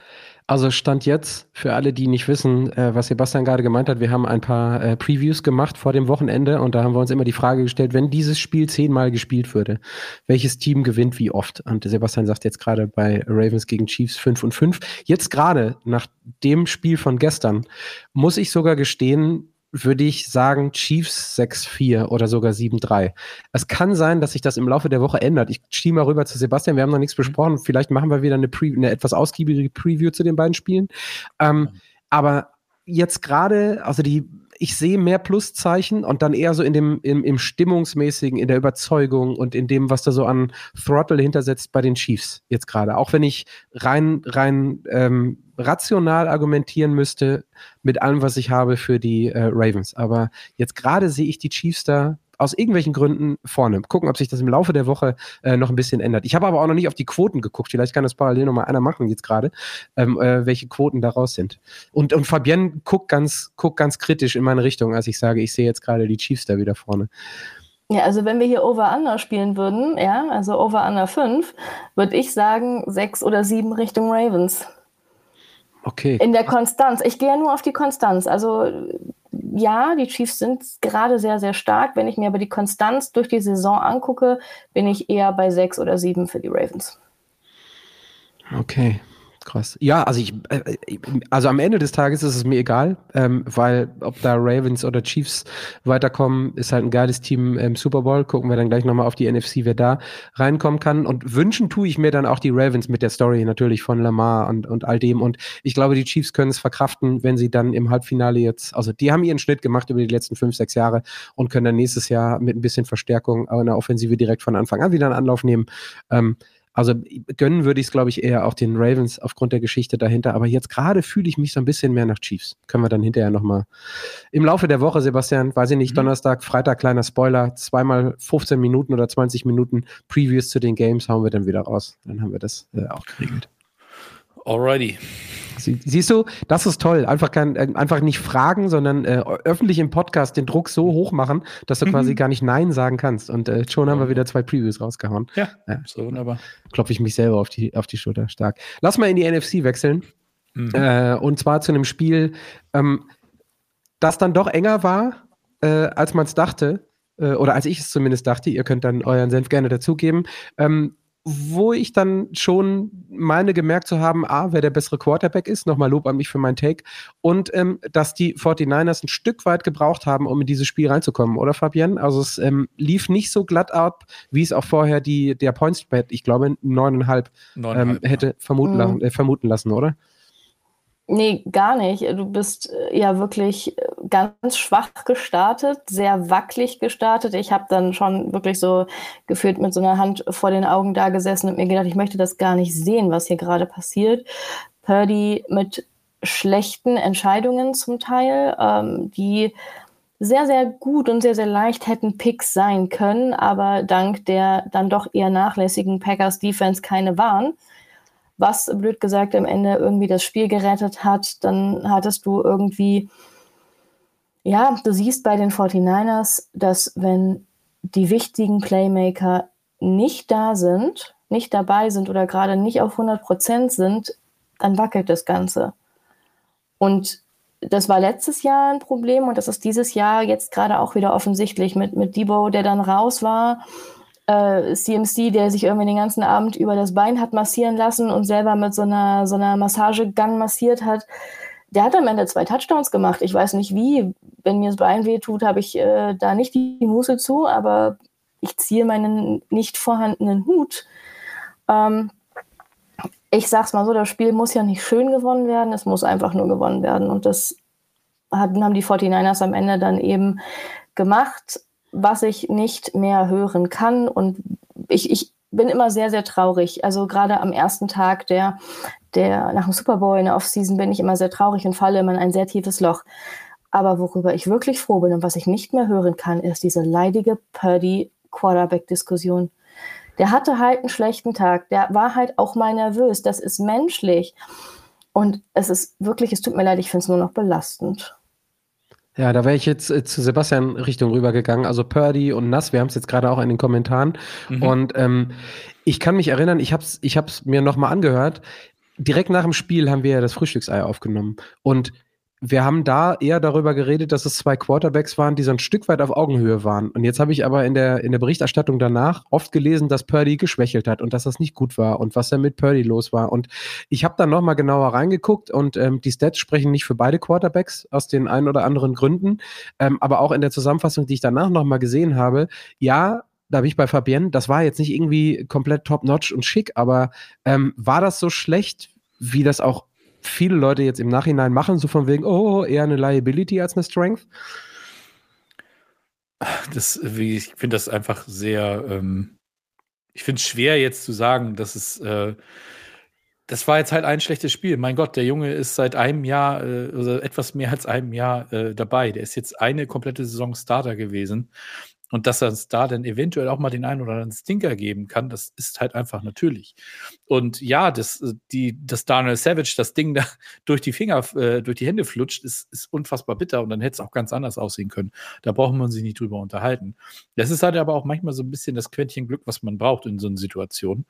Also Stand jetzt, für alle, die nicht wissen, äh, was Sebastian gerade gemeint hat, wir haben ein paar äh, Previews gemacht vor dem Wochenende und da haben wir uns immer die Frage gestellt, wenn dieses Spiel zehnmal gespielt würde, welches Team gewinnt wie oft? Und Sebastian sagt jetzt gerade bei Ravens gegen Chiefs 5 und 5. Jetzt gerade nach dem Spiel von gestern muss ich sogar gestehen, würde ich sagen Chiefs 6-4 oder sogar 7-3. Es kann sein, dass sich das im Laufe der Woche ändert. Ich ziehe mal rüber zu Sebastian, wir haben noch nichts mhm. besprochen. Vielleicht machen wir wieder eine, Pre eine etwas ausgiebige Preview zu den beiden Spielen. Ähm, aber jetzt gerade, also die ich sehe mehr Pluszeichen und dann eher so in dem, im, im Stimmungsmäßigen, in der Überzeugung und in dem, was da so an Throttle hintersetzt bei den Chiefs jetzt gerade. Auch wenn ich rein, rein ähm, rational argumentieren müsste mit allem, was ich habe für die äh, Ravens. Aber jetzt gerade sehe ich die Chiefs da aus irgendwelchen Gründen vorne. Gucken, ob sich das im Laufe der Woche äh, noch ein bisschen ändert. Ich habe aber auch noch nicht auf die Quoten geguckt. Vielleicht kann das parallel noch mal einer machen jetzt gerade, ähm, äh, welche Quoten daraus sind. Und, und Fabienne guckt ganz, guckt ganz kritisch in meine Richtung, als ich sage, ich sehe jetzt gerade die Chiefs da wieder vorne. Ja, also wenn wir hier Over-Under spielen würden, ja, also Over-Under 5, würde ich sagen 6 oder 7 Richtung Ravens. Okay. In der Konstanz. Ich gehe ja nur auf die Konstanz. Also ja, die Chiefs sind gerade sehr, sehr stark. Wenn ich mir aber die Konstanz durch die Saison angucke, bin ich eher bei sechs oder sieben für die Ravens. Okay. Krass. Ja, also ich, äh, also am Ende des Tages ist es mir egal, ähm, weil ob da Ravens oder Chiefs weiterkommen, ist halt ein geiles Team im Super Bowl. Gucken wir dann gleich nochmal auf die NFC, wer da reinkommen kann. Und wünschen tue ich mir dann auch die Ravens mit der Story natürlich von Lamar und, und all dem. Und ich glaube, die Chiefs können es verkraften, wenn sie dann im Halbfinale jetzt, also die haben ihren Schnitt gemacht über die letzten fünf, sechs Jahre und können dann nächstes Jahr mit ein bisschen Verstärkung in der Offensive direkt von Anfang an wieder einen Anlauf nehmen. Ähm, also gönnen würde ich es, glaube ich, eher auch den Ravens aufgrund der Geschichte dahinter. Aber jetzt gerade fühle ich mich so ein bisschen mehr nach Chiefs. Können wir dann hinterher nochmal im Laufe der Woche, Sebastian, weiß ich nicht, mhm. Donnerstag, Freitag, kleiner Spoiler, zweimal 15 Minuten oder 20 Minuten Previews zu den Games hauen wir dann wieder raus. Dann haben wir das äh, auch geregelt. Alrighty. Sie, siehst du, das ist toll. Einfach, kein, äh, einfach nicht fragen, sondern äh, öffentlich im Podcast den Druck so hoch machen, dass du mhm. quasi gar nicht Nein sagen kannst. Und äh, schon haben wir wieder zwei Previews rausgehauen. Ja, ja. so wunderbar. Klopfe ich mich selber auf die, auf die Schulter. Stark. Lass mal in die NFC wechseln. Mhm. Äh, und zwar zu einem Spiel, ähm, das dann doch enger war, äh, als man es dachte. Äh, oder als ich es zumindest dachte. Ihr könnt dann euren Senf gerne dazugeben. Ähm, wo ich dann schon meine gemerkt zu haben, A, wer der bessere Quarterback ist, nochmal Lob an mich für meinen Take, und ähm, dass die 49ers ein Stück weit gebraucht haben, um in dieses Spiel reinzukommen, oder Fabienne? Also es ähm, lief nicht so glatt ab, wie es auch vorher die, der Points-Bet, ich glaube, neuneinhalb, ähm, hätte vermuten, mhm. äh, vermuten lassen, oder? Nee, gar nicht. Du bist äh, ja wirklich äh, ganz schwach gestartet, sehr wackelig gestartet. Ich habe dann schon wirklich so gefühlt mit so einer Hand vor den Augen da gesessen und mir gedacht, ich möchte das gar nicht sehen, was hier gerade passiert. Purdy mit schlechten Entscheidungen zum Teil, ähm, die sehr, sehr gut und sehr, sehr leicht hätten Picks sein können, aber dank der dann doch eher nachlässigen Packers Defense keine waren was blöd gesagt am Ende irgendwie das Spiel gerettet hat, dann hattest du irgendwie, ja, du siehst bei den 49ers, dass wenn die wichtigen Playmaker nicht da sind, nicht dabei sind oder gerade nicht auf 100 Prozent sind, dann wackelt das Ganze. Und das war letztes Jahr ein Problem und das ist dieses Jahr jetzt gerade auch wieder offensichtlich mit, mit Debo, der dann raus war äh, CMC, der sich irgendwie den ganzen Abend über das Bein hat massieren lassen und selber mit so einer, so einer Massagegang massiert hat. Der hat am Ende zwei Touchdowns gemacht. Ich weiß nicht wie. Wenn mir das Bein weh tut, habe ich äh, da nicht die Muße zu, aber ich ziehe meinen nicht vorhandenen Hut. Ähm, ich sag's mal so, das Spiel muss ja nicht schön gewonnen werden, es muss einfach nur gewonnen werden. Und das hatten, haben die 49ers am Ende dann eben gemacht was ich nicht mehr hören kann. Und ich, ich bin immer sehr, sehr traurig. Also gerade am ersten Tag der, der nach dem Super Bowl in der Offseason bin ich immer sehr traurig und falle immer in ein sehr tiefes Loch. Aber worüber ich wirklich froh bin und was ich nicht mehr hören kann, ist diese leidige Purdy-Quarterback-Diskussion. Der hatte halt einen schlechten Tag. Der war halt auch mal nervös. Das ist menschlich. Und es ist wirklich, es tut mir leid, ich finde es nur noch belastend. Ja, da wäre ich jetzt äh, zu Sebastian Richtung rübergegangen. Also Purdy und Nass, wir haben es jetzt gerade auch in den Kommentaren. Mhm. Und ähm, ich kann mich erinnern, ich habe es ich hab's mir nochmal angehört. Direkt nach dem Spiel haben wir ja das Frühstücksei aufgenommen. Und wir haben da eher darüber geredet, dass es zwei Quarterbacks waren, die so ein Stück weit auf Augenhöhe waren. Und jetzt habe ich aber in der, in der Berichterstattung danach oft gelesen, dass Purdy geschwächelt hat und dass das nicht gut war und was da mit Purdy los war. Und ich habe dann nochmal genauer reingeguckt und ähm, die Stats sprechen nicht für beide Quarterbacks aus den ein oder anderen Gründen. Ähm, aber auch in der Zusammenfassung, die ich danach nochmal gesehen habe, ja, da bin ich bei Fabienne, das war jetzt nicht irgendwie komplett top-notch und schick, aber ähm, war das so schlecht, wie das auch viele Leute jetzt im Nachhinein machen, so von wegen, oh, eher eine Liability als eine Strength? Das, ich finde das einfach sehr, ähm, ich finde es schwer jetzt zu sagen, dass es, äh, das war jetzt halt ein schlechtes Spiel. Mein Gott, der Junge ist seit einem Jahr, äh, oder etwas mehr als einem Jahr äh, dabei. Der ist jetzt eine komplette Saison Starter gewesen. Und dass er uns da dann eventuell auch mal den einen oder anderen Stinker geben kann, das ist halt einfach natürlich. Und ja, äh, die, dass Daniel Savage das Ding da [LAUGHS] durch die Finger, äh, durch die Hände flutscht, ist, ist unfassbar bitter und dann hätte es auch ganz anders aussehen können. Da brauchen wir uns nicht drüber unterhalten. Das ist halt aber auch manchmal so ein bisschen das Quäntchen Glück, was man braucht in so einer Situation.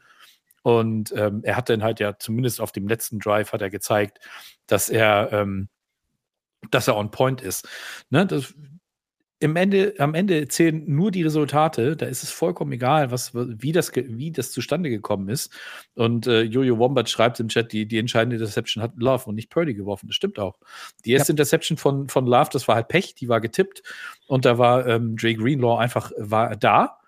Und ähm, er hat dann halt ja zumindest auf dem letzten Drive hat er gezeigt, dass er, ähm, dass er on point ist. Ne? Das, im Ende, am Ende zählen nur die Resultate. Da ist es vollkommen egal, was, wie, das, wie das zustande gekommen ist. Und äh, Jojo Wombat schreibt im Chat, die, die entscheidende Interception hat Love und nicht Purdy geworfen. Das stimmt auch. Die erste ja. Interception von, von Love, das war halt Pech, die war getippt. Und da war ähm, Dre Greenlaw einfach war da.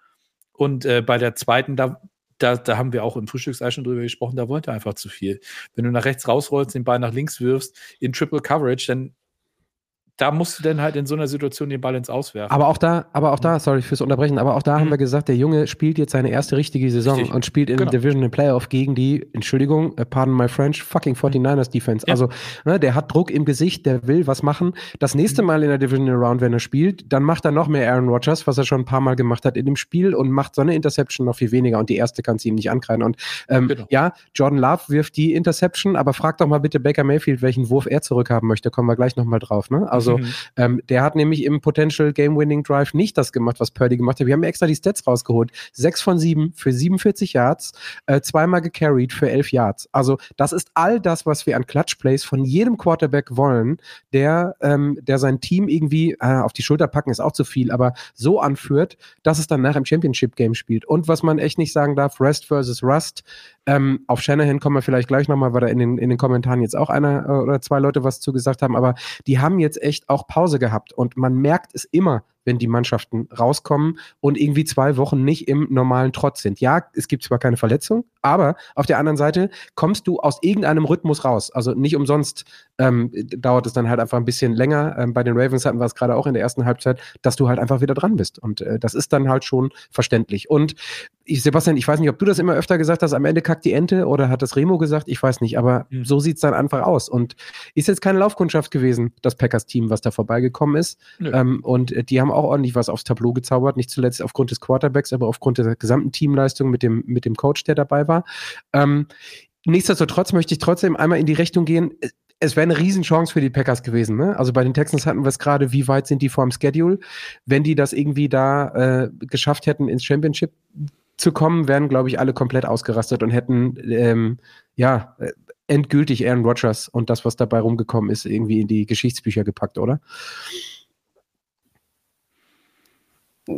Und äh, bei der zweiten, da, da, da haben wir auch im Frühstücksei schon drüber gesprochen, da wollte er einfach zu viel. Wenn du nach rechts rausrollst, den Ball nach links wirfst, in Triple Coverage, dann da musst du dann halt in so einer Situation den Ball ins Auswerfen. Aber auch da, aber auch da, sorry fürs Unterbrechen, aber auch da mhm. haben wir gesagt, der Junge spielt jetzt seine erste richtige Saison Richtig. und spielt in genau. Division Playoff gegen die, Entschuldigung, uh, pardon my French, fucking 49ers Defense. Ja. Also, ne, der hat Druck im Gesicht, der will was machen. Das nächste mhm. Mal in der Division Round, wenn er spielt, dann macht er noch mehr Aaron Rodgers, was er schon ein paar Mal gemacht hat in dem Spiel und macht so eine Interception noch viel weniger und die erste kannst du ihm nicht ankreiden. Und ähm, genau. ja, Jordan Love wirft die Interception, aber frag doch mal bitte Baker Mayfield, welchen Wurf er zurückhaben möchte. Kommen wir gleich nochmal drauf. Ne? Also, mhm. ähm, der hat nämlich im Potential Game-Winning Drive nicht das gemacht, was Purdy gemacht hat. Wir haben extra die Stats rausgeholt. Sechs von sieben für 47 Yards, äh, zweimal gecarried für 11 Yards. Also das ist all das, was wir an Clutch-Plays von jedem Quarterback wollen, der, ähm, der sein Team irgendwie äh, auf die Schulter packen, ist auch zu viel, aber so anführt, dass es dann nach im Championship-Game spielt. Und was man echt nicht sagen darf, Rest versus Rust. Ähm, auf Shanahan kommen wir vielleicht gleich nochmal, weil da in den, in den Kommentaren jetzt auch einer äh, oder zwei Leute was zu gesagt haben, aber die haben jetzt echt auch Pause gehabt. Und man merkt es immer, wenn die Mannschaften rauskommen und irgendwie zwei Wochen nicht im normalen Trotz sind. Ja, es gibt zwar keine Verletzung, aber auf der anderen Seite kommst du aus irgendeinem Rhythmus raus. Also nicht umsonst ähm, dauert es dann halt einfach ein bisschen länger. Ähm, bei den Ravens hatten wir es gerade auch in der ersten Halbzeit, dass du halt einfach wieder dran bist. Und äh, das ist dann halt schon verständlich. Und ich, Sebastian, ich weiß nicht, ob du das immer öfter gesagt hast, am Ende kackt die Ente oder hat das Remo gesagt, ich weiß nicht, aber mhm. so sieht es dann einfach aus. Und ist jetzt keine Laufkundschaft gewesen, das Packers-Team, was da vorbeigekommen ist. Ähm, und äh, die haben auch ordentlich was aufs Tableau gezaubert, nicht zuletzt aufgrund des Quarterbacks, aber aufgrund der gesamten Teamleistung mit dem, mit dem Coach, der dabei war. Ähm, nichtsdestotrotz möchte ich trotzdem einmal in die Richtung gehen. Es wäre eine Riesenchance für die Packers gewesen. Ne? Also bei den Texans hatten wir es gerade, wie weit sind die vorm Schedule? Wenn die das irgendwie da äh, geschafft hätten, ins Championship zu kommen, wären, glaube ich, alle komplett ausgerastet und hätten ähm, ja endgültig Aaron Rodgers und das, was dabei rumgekommen ist, irgendwie in die Geschichtsbücher gepackt, oder?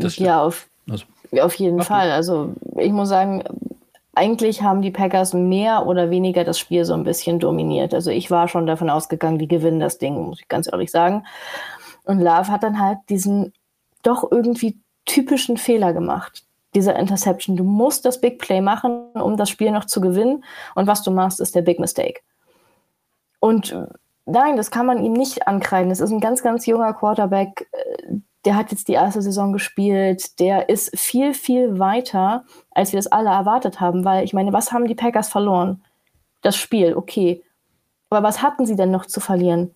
Ja, auf, also. auf jeden Ach, Fall. Also ich muss sagen, eigentlich haben die Packers mehr oder weniger das Spiel so ein bisschen dominiert. Also ich war schon davon ausgegangen, die gewinnen das Ding, muss ich ganz ehrlich sagen. Und Love hat dann halt diesen doch irgendwie typischen Fehler gemacht dieser Interception. Du musst das Big Play machen, um das Spiel noch zu gewinnen. Und was du machst, ist der Big Mistake. Und nein, das kann man ihm nicht ankreiden. Es ist ein ganz, ganz junger Quarterback. Der hat jetzt die erste Saison gespielt. Der ist viel, viel weiter, als wir das alle erwartet haben. Weil ich meine, was haben die Packers verloren? Das Spiel, okay. Aber was hatten sie denn noch zu verlieren?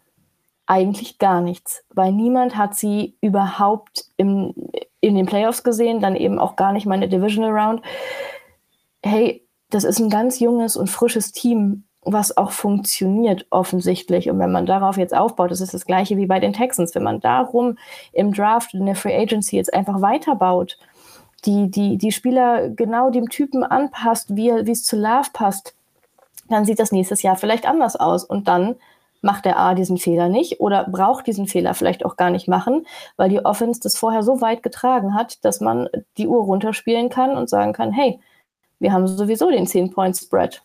Eigentlich gar nichts, weil niemand hat sie überhaupt im, in den Playoffs gesehen, dann eben auch gar nicht mal in der Divisional Round. Hey, das ist ein ganz junges und frisches Team, was auch funktioniert offensichtlich. Und wenn man darauf jetzt aufbaut, das ist das gleiche wie bei den Texans, wenn man darum im Draft in der Free Agency jetzt einfach weiterbaut, die, die, die Spieler genau dem Typen anpasst, wie, es zu Love passt, dann sieht das nächstes Jahr vielleicht anders aus. Und dann macht der A diesen Fehler nicht oder braucht diesen Fehler vielleicht auch gar nicht machen, weil die Offense das vorher so weit getragen hat, dass man die Uhr runterspielen kann und sagen kann, hey, wir haben sowieso den 10-Point-Spread.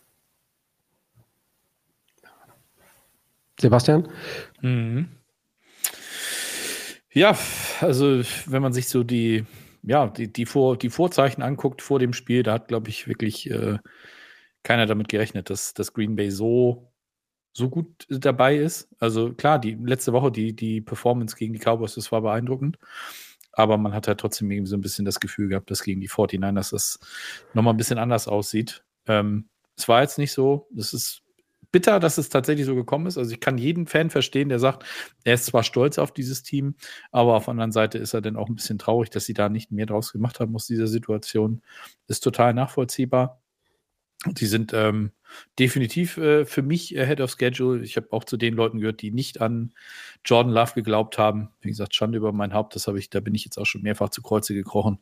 Sebastian? Mhm. Ja, also wenn man sich so die, ja, die, die, Vor, die Vorzeichen anguckt vor dem Spiel, da hat, glaube ich, wirklich äh, keiner damit gerechnet, dass, dass Green Bay so so gut dabei ist. Also klar, die letzte Woche, die, die Performance gegen die Cowboys, das war beeindruckend. Aber man hat halt trotzdem irgendwie so ein bisschen das Gefühl gehabt, dass gegen die 49ers das nochmal ein bisschen anders aussieht. Ähm, es war jetzt nicht so. Es ist bitter, dass es tatsächlich so gekommen ist. Also ich kann jeden Fan verstehen, der sagt, er ist zwar stolz auf dieses Team, aber auf der anderen Seite ist er dann auch ein bisschen traurig, dass sie da nicht mehr draus gemacht haben aus dieser Situation. Ist total nachvollziehbar. Die sind ähm, definitiv äh, für mich ahead of schedule. Ich habe auch zu den Leuten gehört, die nicht an Jordan Love geglaubt haben. Wie gesagt, Schande über mein Haupt, das habe ich, da bin ich jetzt auch schon mehrfach zu Kreuze gekrochen.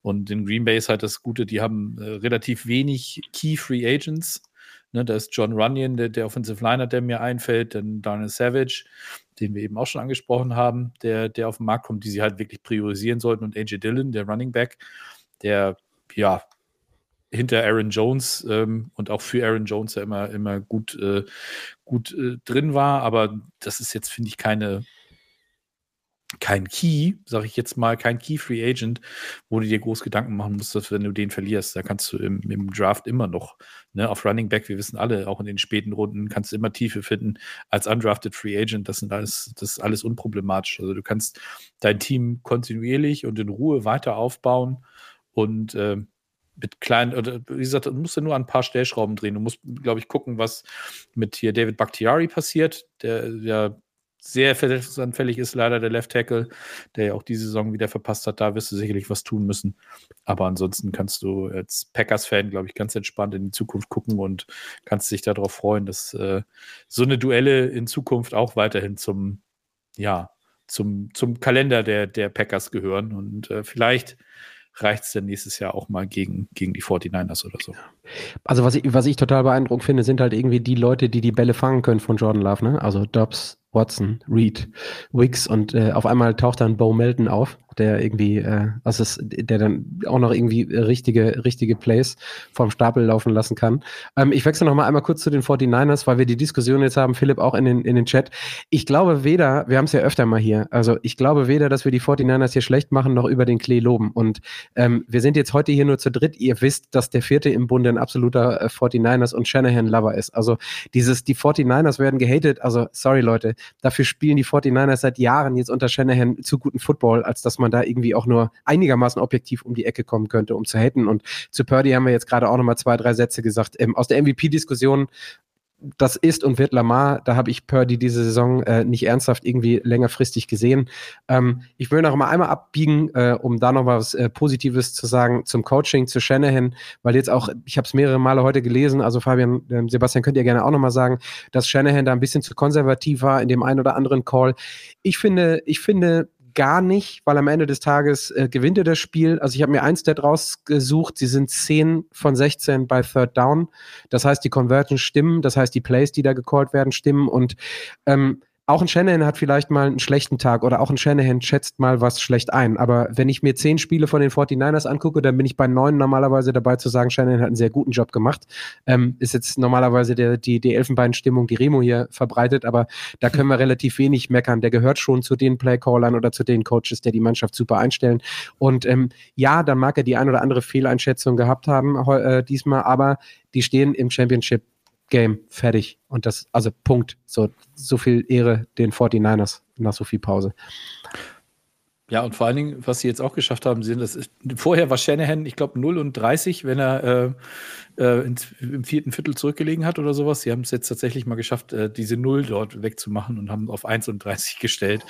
Und in Green Bay ist halt das Gute, die haben äh, relativ wenig Key Free Agents. Ne, da ist John Runyon, der, der Offensive Liner, der mir einfällt, dann Daniel Savage, den wir eben auch schon angesprochen haben, der, der auf den Markt kommt, die sie halt wirklich priorisieren sollten. Und AJ Dillon, der Running Back, der ja hinter Aaron Jones ähm, und auch für Aaron Jones ja immer, immer gut, äh, gut äh, drin war. Aber das ist jetzt, finde ich, keine, kein Key, sage ich jetzt mal, kein Key Free Agent, wo du dir groß Gedanken machen musst, dass wenn du den verlierst, da kannst du im, im Draft immer noch ne, auf Running Back, wir wissen alle, auch in den späten Runden kannst du immer Tiefe finden als undrafted Free Agent. Das sind alles, das ist alles unproblematisch. Also du kannst dein Team kontinuierlich und in Ruhe weiter aufbauen und äh, mit kleinen, oder wie gesagt, du musst ja nur an ein paar Stellschrauben drehen. Du musst, glaube ich, gucken, was mit hier David Bakhtiari passiert, der ja sehr verletzungsanfällig ist, leider der Left Tackle, der ja auch diese Saison wieder verpasst hat. Da wirst du sicherlich was tun müssen. Aber ansonsten kannst du als Packers-Fan, glaube ich, ganz entspannt in die Zukunft gucken und kannst dich darauf freuen, dass äh, so eine Duelle in Zukunft auch weiterhin zum, ja, zum, zum Kalender der, der Packers gehören. Und äh, vielleicht reicht es dann nächstes Jahr auch mal gegen, gegen die 49ers oder so. Also was ich, was ich total beeindruckend finde, sind halt irgendwie die Leute, die die Bälle fangen können von Jordan Love, ne? Also Dobbs, Watson, Reed, Wicks und äh, auf einmal taucht dann Bo Melton auf. der irgendwie, äh, also es, der dann auch noch irgendwie richtige, richtige Plays vom Stapel laufen lassen kann. Ähm, ich wechsle noch mal einmal kurz zu den 49ers, weil wir die Diskussion jetzt haben, Philipp, auch in den, in den Chat. Ich glaube weder, wir haben es ja öfter mal hier, also ich glaube weder, dass wir die 49ers hier schlecht machen, noch über den Klee loben. Und ähm, wir sind jetzt heute hier nur zu dritt. Ihr wisst, dass der vierte im Bunde ein absoluter äh, 49ers und Shanahan-Lover ist. Also dieses, die 49ers werden gehatet, also sorry Leute, dafür spielen die 49ers seit Jahren jetzt unter Shanahan zu guten Football, als dass man da irgendwie auch nur einigermaßen objektiv um die Ecke kommen könnte, um zu haten. Und zu Purdy haben wir jetzt gerade auch nochmal zwei, drei Sätze gesagt. Ähm, aus der MVP-Diskussion das ist und wird Lamar. Da habe ich Purdy diese Saison äh, nicht ernsthaft irgendwie längerfristig gesehen. Ähm, ich will noch mal einmal abbiegen, äh, um da noch was äh, Positives zu sagen zum Coaching, zu Shanahan, weil jetzt auch, ich habe es mehrere Male heute gelesen, also Fabian, äh, Sebastian, könnt ihr gerne auch noch mal sagen, dass Shanahan da ein bisschen zu konservativ war in dem einen oder anderen Call. Ich finde, ich finde, gar nicht, weil am Ende des Tages äh, gewinnt er das Spiel. Also ich habe mir ein Stat rausgesucht, sie sind 10 von 16 bei Third Down. Das heißt, die Conversions stimmen, das heißt, die Plays, die da gecallt werden, stimmen und ähm, auch ein Shanahan hat vielleicht mal einen schlechten Tag oder auch ein Shanahan schätzt mal was schlecht ein. Aber wenn ich mir zehn Spiele von den 49ers angucke, dann bin ich bei neun normalerweise dabei zu sagen, Shanahan hat einen sehr guten Job gemacht. Ähm, ist jetzt normalerweise der, die, die Elfenbeinstimmung, die Remo hier verbreitet, aber da können wir relativ wenig meckern. Der gehört schon zu den Playcallern oder zu den Coaches, der die Mannschaft super einstellen. Und ähm, ja, dann mag er die ein oder andere Fehleinschätzung gehabt haben äh, diesmal, aber die stehen im Championship Game, fertig. Und das, also Punkt. So, so viel Ehre den 49ers nach so viel Pause. Ja, und vor allen Dingen, was sie jetzt auch geschafft haben, sind, das ist, vorher war Shanahan, ich glaube, 0 und 30, wenn er äh, äh, ins, im vierten Viertel zurückgelegen hat oder sowas. Sie haben es jetzt tatsächlich mal geschafft, äh, diese Null dort wegzumachen und haben auf 1 und 30 gestellt.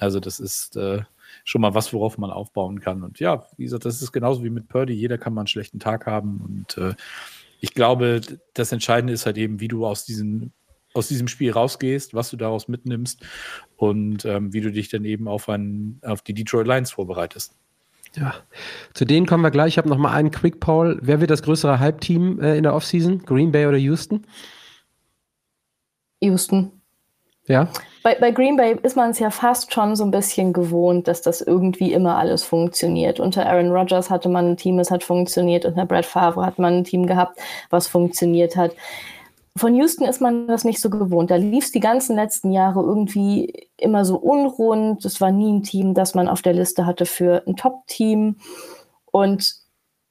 Also, das ist äh, schon mal was, worauf man aufbauen kann. Und ja, wie gesagt, das ist genauso wie mit Purdy. Jeder kann mal einen schlechten Tag haben und äh, ich glaube, das Entscheidende ist halt eben, wie du aus diesem, aus diesem Spiel rausgehst, was du daraus mitnimmst und ähm, wie du dich dann eben auf, ein, auf die Detroit Lions vorbereitest. Ja, zu denen kommen wir gleich. Ich habe noch mal einen Quick Poll. Wer wird das größere Hype-Team äh, in der Offseason? Green Bay oder Houston? Houston. Ja. Bei, bei Green Bay ist man es ja fast schon so ein bisschen gewohnt, dass das irgendwie immer alles funktioniert. Unter Aaron Rodgers hatte man ein Team, es hat funktioniert. Unter Brad Favre hat man ein Team gehabt, was funktioniert hat. Von Houston ist man das nicht so gewohnt. Da lief es die ganzen letzten Jahre irgendwie immer so unrund. Es war nie ein Team, das man auf der Liste hatte für ein Top-Team. Und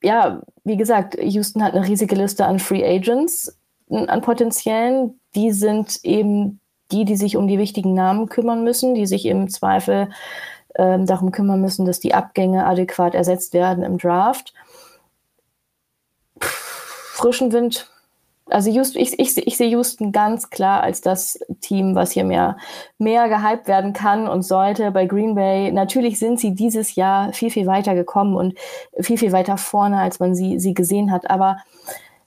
ja, wie gesagt, Houston hat eine riesige Liste an Free Agents, an potenziellen. Die sind eben die, die sich um die wichtigen Namen kümmern müssen, die sich im Zweifel ähm, darum kümmern müssen, dass die Abgänge adäquat ersetzt werden im Draft. frischen Wind. Also Just, ich, ich, ich sehe Houston ganz klar als das Team, was hier mehr, mehr gehypt werden kann und sollte. Bei Green Bay, natürlich sind sie dieses Jahr viel, viel weiter gekommen und viel, viel weiter vorne, als man sie, sie gesehen hat. Aber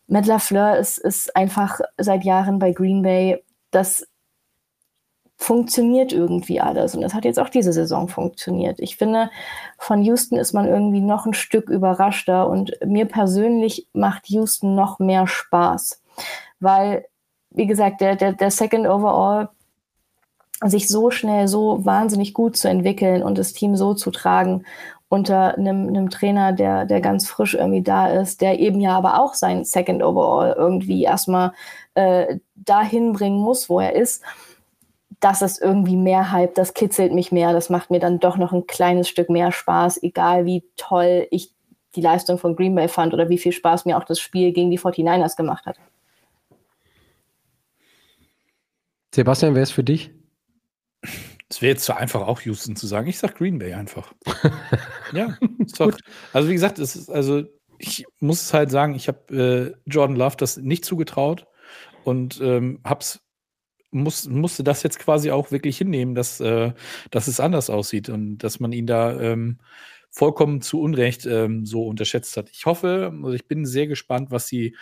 Matt LaFleur ist, ist einfach seit Jahren bei Green Bay das funktioniert irgendwie alles. Und das hat jetzt auch diese Saison funktioniert. Ich finde, von Houston ist man irgendwie noch ein Stück überraschter und mir persönlich macht Houston noch mehr Spaß, weil, wie gesagt, der, der, der Second Overall sich so schnell, so wahnsinnig gut zu entwickeln und das Team so zu tragen unter einem, einem Trainer, der, der ganz frisch irgendwie da ist, der eben ja aber auch sein Second Overall irgendwie erstmal äh, dahin bringen muss, wo er ist das ist irgendwie mehr Hype, das kitzelt mich mehr, das macht mir dann doch noch ein kleines Stück mehr Spaß, egal wie toll ich die Leistung von Green Bay fand oder wie viel Spaß mir auch das Spiel gegen die 49ers gemacht hat. Sebastian, wer ist für dich? Es wäre jetzt zu einfach, auch Houston zu sagen. Ich sage Green Bay einfach. [LAUGHS] ja, ist doch. Also, wie gesagt, es ist, also, ich muss es halt sagen, ich habe äh, Jordan Love das nicht zugetraut und ähm, habe es muss, musste das jetzt quasi auch wirklich hinnehmen, dass, äh, dass es anders aussieht und dass man ihn da ähm, vollkommen zu Unrecht ähm, so unterschätzt hat. Ich hoffe, also ich bin sehr gespannt, was sie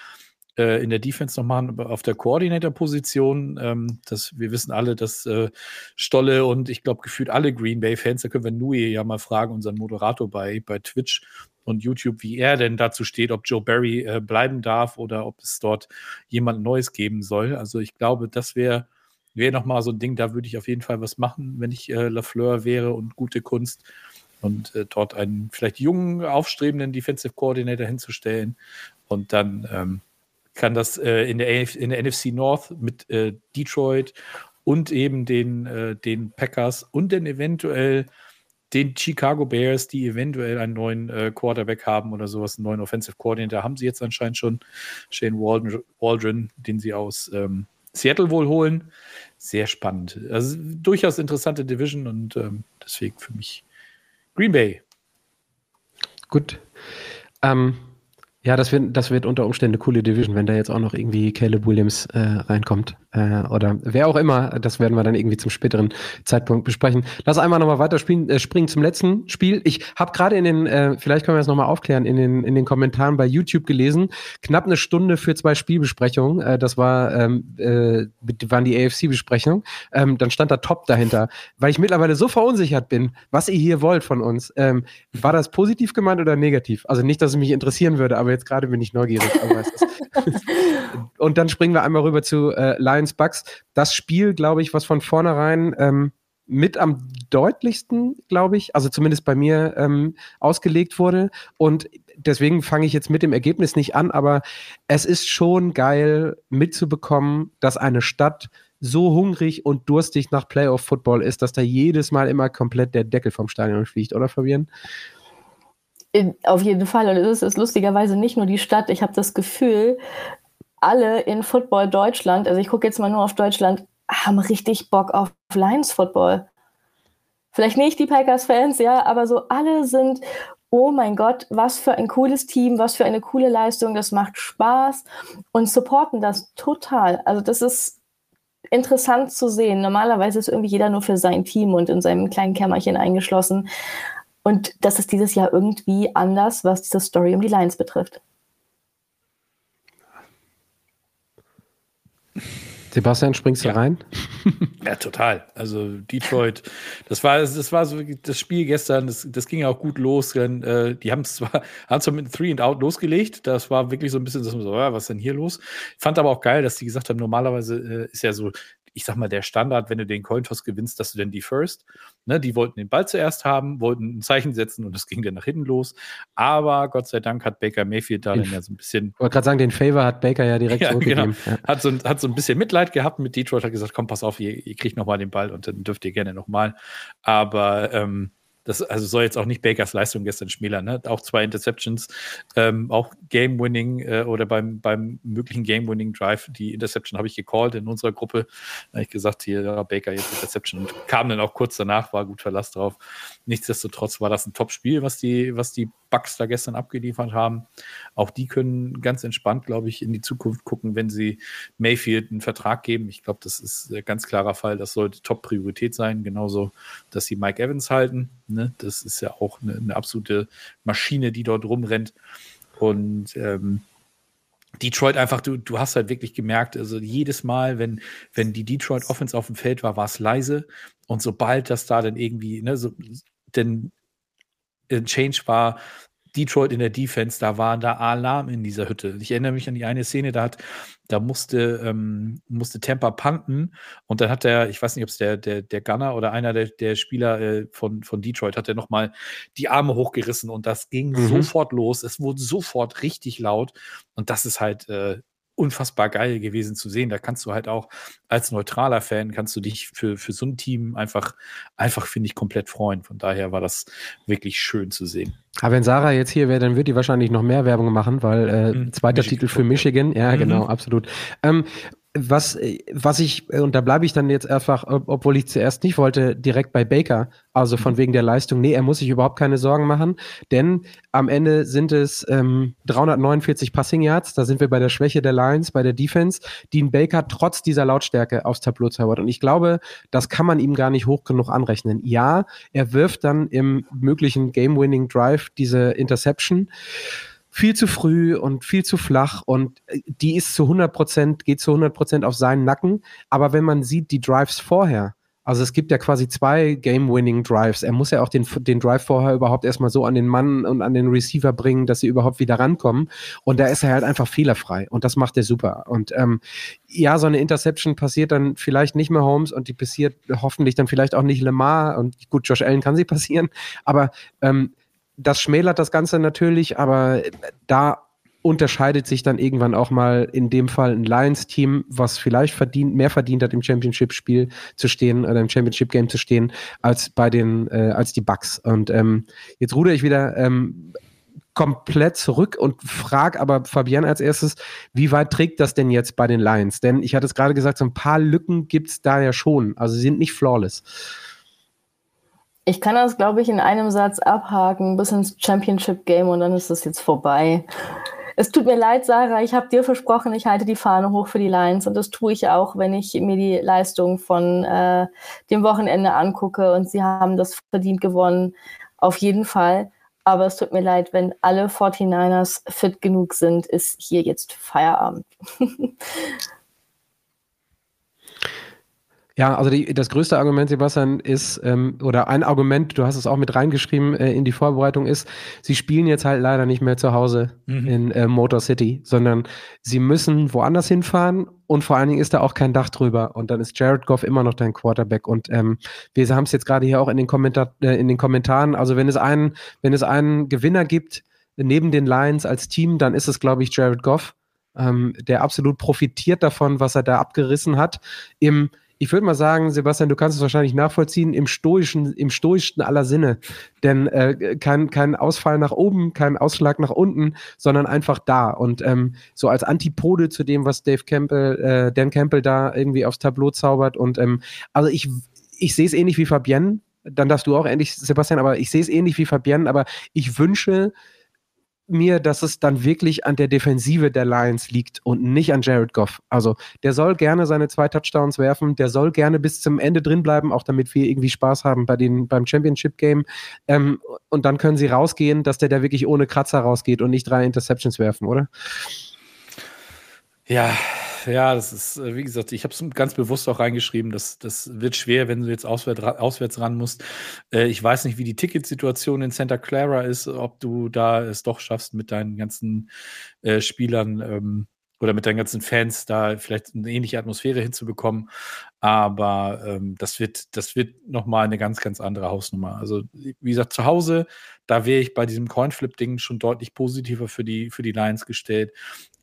äh, in der Defense noch machen auf der Coordinator-Position. Ähm, wir wissen alle, dass äh, Stolle und ich glaube gefühlt alle Green Bay-Fans, da können wir Nui ja mal fragen, unseren Moderator bei, bei Twitch, und YouTube, wie er denn dazu steht, ob Joe Barry äh, bleiben darf oder ob es dort jemand Neues geben soll. Also ich glaube, das wäre wäre nochmal so ein Ding, da würde ich auf jeden Fall was machen, wenn ich äh, Lafleur wäre und gute Kunst. und äh, dort einen vielleicht jungen, aufstrebenden Defensive Coordinator hinzustellen. Und dann ähm, kann das äh, in, der in der NFC North mit äh, Detroit und eben den, äh, den Packers und dann eventuell den Chicago Bears, die eventuell einen neuen äh, Quarterback haben oder sowas, einen neuen Offensive Coordinator, haben sie jetzt anscheinend schon Shane Waldron, Waldron den sie aus ähm, Seattle wohl holen. Sehr spannend. Also durchaus interessante Division und ähm, deswegen für mich Green Bay. Gut. Ähm, ja, das wird, das wird unter Umständen eine coole Division, wenn da jetzt auch noch irgendwie Caleb Williams äh, reinkommt. Äh, oder wer auch immer, das werden wir dann irgendwie zum späteren Zeitpunkt besprechen. Lass einmal nochmal weiter spielen, äh, springen zum letzten Spiel. Ich habe gerade in den, äh, vielleicht können wir das nochmal aufklären, in den, in den Kommentaren bei YouTube gelesen, knapp eine Stunde für zwei Spielbesprechungen. Äh, das war, ähm, äh, waren die AFC-Besprechungen. Ähm, dann stand da Top dahinter. Weil ich mittlerweile so verunsichert bin, was ihr hier wollt von uns. Ähm, war das positiv gemeint oder negativ? Also nicht, dass es mich interessieren würde, aber jetzt gerade bin ich neugierig. [LAUGHS] und dann springen wir einmal rüber zu äh, Lions Bucks. Das Spiel, glaube ich, was von vornherein ähm, mit am deutlichsten, glaube ich, also zumindest bei mir ähm, ausgelegt wurde. Und deswegen fange ich jetzt mit dem Ergebnis nicht an, aber es ist schon geil mitzubekommen, dass eine Stadt so hungrig und durstig nach Playoff-Football ist, dass da jedes Mal immer komplett der Deckel vom Stadion fliegt, oder Fabian? Auf jeden Fall. Und es ist lustigerweise nicht nur die Stadt. Ich habe das Gefühl, alle in Football Deutschland, also ich gucke jetzt mal nur auf Deutschland, haben richtig Bock auf Lions Football. Vielleicht nicht die Packers-Fans, ja, aber so alle sind, oh mein Gott, was für ein cooles Team, was für eine coole Leistung, das macht Spaß und supporten das total. Also das ist interessant zu sehen. Normalerweise ist irgendwie jeder nur für sein Team und in seinem kleinen Kämmerchen eingeschlossen. Und das ist dieses Jahr irgendwie anders, was diese Story um die Lions betrifft. Sebastian, springst du ja. rein? [LAUGHS] Ja, total. Also Detroit, das war, das war so das Spiel gestern, das, das ging auch gut los. Denn, äh, die haben es zwar, [LAUGHS] haben zwar mit Three and Out losgelegt, das war wirklich so ein bisschen so, ja, was ist denn hier los? Ich fand aber auch geil, dass die gesagt haben, normalerweise äh, ist ja so ich sag mal, der Standard, wenn du den Cointoss gewinnst, dass du dann die First. Ne, die wollten den Ball zuerst haben, wollten ein Zeichen setzen und es ging dann nach hinten los. Aber Gott sei Dank hat Baker Mayfield da dann ja so ein bisschen. Ich wollte gerade sagen, den Favor hat Baker ja direkt [LAUGHS] ja, zurückgegeben. Genau. Ja. Hat, so, hat so ein bisschen Mitleid gehabt mit Detroit, hat gesagt, komm, pass auf, ihr, ihr kriegt nochmal den Ball und dann dürft ihr gerne nochmal. Aber ähm, das also soll jetzt auch nicht Bakers Leistung gestern schmälern, ne? Auch zwei Interceptions, ähm, auch Game-Winning äh, oder beim, beim möglichen Game-Winning-Drive, die Interception habe ich gecallt in unserer Gruppe. Da habe ich gesagt, hier, ja, Baker jetzt Interception und kam dann auch kurz danach, war gut Verlass drauf. Nichtsdestotrotz war das ein Top-Spiel, was die, was die Bucks da gestern abgeliefert haben. Auch die können ganz entspannt, glaube ich, in die Zukunft gucken, wenn sie Mayfield einen Vertrag geben. Ich glaube, das ist ein ganz klarer Fall. Das sollte Top-Priorität sein. Genauso, dass sie Mike Evans halten. Ne? Das ist ja auch eine, eine, absolute Maschine, die dort rumrennt. Und ähm, Detroit einfach, du, du hast halt wirklich gemerkt, also jedes Mal, wenn, wenn die Detroit Offense auf dem Feld war, war es leise. Und sobald das da dann irgendwie, ne, so, denn ein Change war, Detroit in der Defense, da war da Alarm in dieser Hütte. Ich erinnere mich an die eine Szene, da hat, da musste, ähm, musste Tampa panten und dann hat der, ich weiß nicht, ob es der, der, der Gunner oder einer der, der Spieler äh, von, von Detroit hat er nochmal die Arme hochgerissen und das ging mhm. sofort los. Es wurde sofort richtig laut und das ist halt äh, unfassbar geil gewesen zu sehen. Da kannst du halt auch als neutraler Fan kannst du dich für, für so ein Team einfach, einfach finde ich, komplett freuen. Von daher war das wirklich schön zu sehen. Aber wenn Sarah jetzt hier wäre, dann würde die wahrscheinlich noch mehr Werbung machen, weil äh, mhm. zweiter Michigan Titel für Michigan. Ja, mhm. genau, absolut. Ähm, was, was ich, und da bleibe ich dann jetzt einfach, obwohl ich zuerst nicht wollte, direkt bei Baker, also von mhm. wegen der Leistung, nee, er muss sich überhaupt keine Sorgen machen, denn am Ende sind es ähm, 349 Passing Yards, da sind wir bei der Schwäche der Lions, bei der Defense, die ein Baker trotz dieser Lautstärke aufs Tableau zaubert. Und ich glaube, das kann man ihm gar nicht hoch genug anrechnen. Ja, er wirft dann im möglichen Game-Winning Drive diese Interception viel zu früh und viel zu flach und äh, die ist zu 100 Prozent, geht zu 100 Prozent auf seinen Nacken. Aber wenn man sieht, die Drives vorher, Also es gibt ja quasi zwei Game-Winning-Drives. Er muss ja auch den, den Drive vorher überhaupt erstmal so an den Mann und an den Receiver bringen, dass sie überhaupt wieder rankommen. Und da ist er halt einfach fehlerfrei. Und das macht er super. Und ähm, ja, so eine Interception passiert dann vielleicht nicht mehr Holmes und die passiert hoffentlich dann vielleicht auch nicht Lamar. Und gut, Josh Allen kann sie passieren. Aber ähm, das schmälert das Ganze natürlich, aber da unterscheidet sich dann irgendwann auch mal in dem Fall ein Lions-Team, was vielleicht verdient, mehr verdient hat, im Championship-Spiel zu stehen oder im Championship-Game zu stehen, als bei den, äh, als die Bucks. Und ähm, jetzt ruder ich wieder ähm, komplett zurück und frage aber Fabian als erstes, wie weit trägt das denn jetzt bei den Lions? Denn ich hatte es gerade gesagt, so ein paar Lücken gibt es da ja schon. Also sie sind nicht flawless. Ich kann das, glaube ich, in einem Satz abhaken bis ins Championship-Game und dann ist das jetzt vorbei. Es tut mir leid, Sarah, ich habe dir versprochen, ich halte die Fahne hoch für die Lions und das tue ich auch, wenn ich mir die Leistung von äh, dem Wochenende angucke und sie haben das verdient gewonnen, auf jeden Fall. Aber es tut mir leid, wenn alle 49ers fit genug sind, ist hier jetzt Feierabend. [LAUGHS] Ja, also die, das größte Argument, Sebastian, ist, ähm, oder ein Argument, du hast es auch mit reingeschrieben äh, in die Vorbereitung, ist, sie spielen jetzt halt leider nicht mehr zu Hause mhm. in äh, Motor City, sondern sie müssen woanders hinfahren und vor allen Dingen ist da auch kein Dach drüber. Und dann ist Jared Goff immer noch dein Quarterback. Und ähm, wir haben es jetzt gerade hier auch in den, Kommentar äh, in den Kommentaren. Also wenn es einen, wenn es einen Gewinner gibt, neben den Lions als Team, dann ist es, glaube ich, Jared Goff, ähm, der absolut profitiert davon, was er da abgerissen hat. Im ich würde mal sagen, Sebastian, du kannst es wahrscheinlich nachvollziehen, im stoischen, im stoischsten aller Sinne. Denn äh, kein, kein Ausfall nach oben, kein Ausschlag nach unten, sondern einfach da. Und ähm, so als Antipode zu dem, was Dave Campbell, äh, Dan Campbell da irgendwie aufs Tableau zaubert. Und ähm, also ich, ich sehe es ähnlich wie Fabienne. Dann darfst du auch ähnlich, Sebastian, aber ich sehe es ähnlich wie Fabienne, aber ich wünsche, mir, dass es dann wirklich an der Defensive der Lions liegt und nicht an Jared Goff. Also der soll gerne seine zwei Touchdowns werfen, der soll gerne bis zum Ende drin bleiben, auch damit wir irgendwie Spaß haben bei den, beim Championship Game. Ähm, und dann können sie rausgehen, dass der da wirklich ohne Kratzer rausgeht und nicht drei Interceptions werfen, oder? Ja, ja, das ist, äh, wie gesagt, ich habe es ganz bewusst auch reingeschrieben, das, das wird schwer, wenn du jetzt auswärts, auswärts ran musst. Äh, ich weiß nicht, wie die Ticketsituation in Santa Clara ist, ob du da es doch schaffst, mit deinen ganzen äh, Spielern ähm, oder mit deinen ganzen Fans da vielleicht eine ähnliche Atmosphäre hinzubekommen. Aber ähm, das wird, das wird nochmal eine ganz, ganz andere Hausnummer. Also, wie gesagt, zu Hause, da wäre ich bei diesem Coinflip-Ding schon deutlich positiver für die, für die Lions gestellt.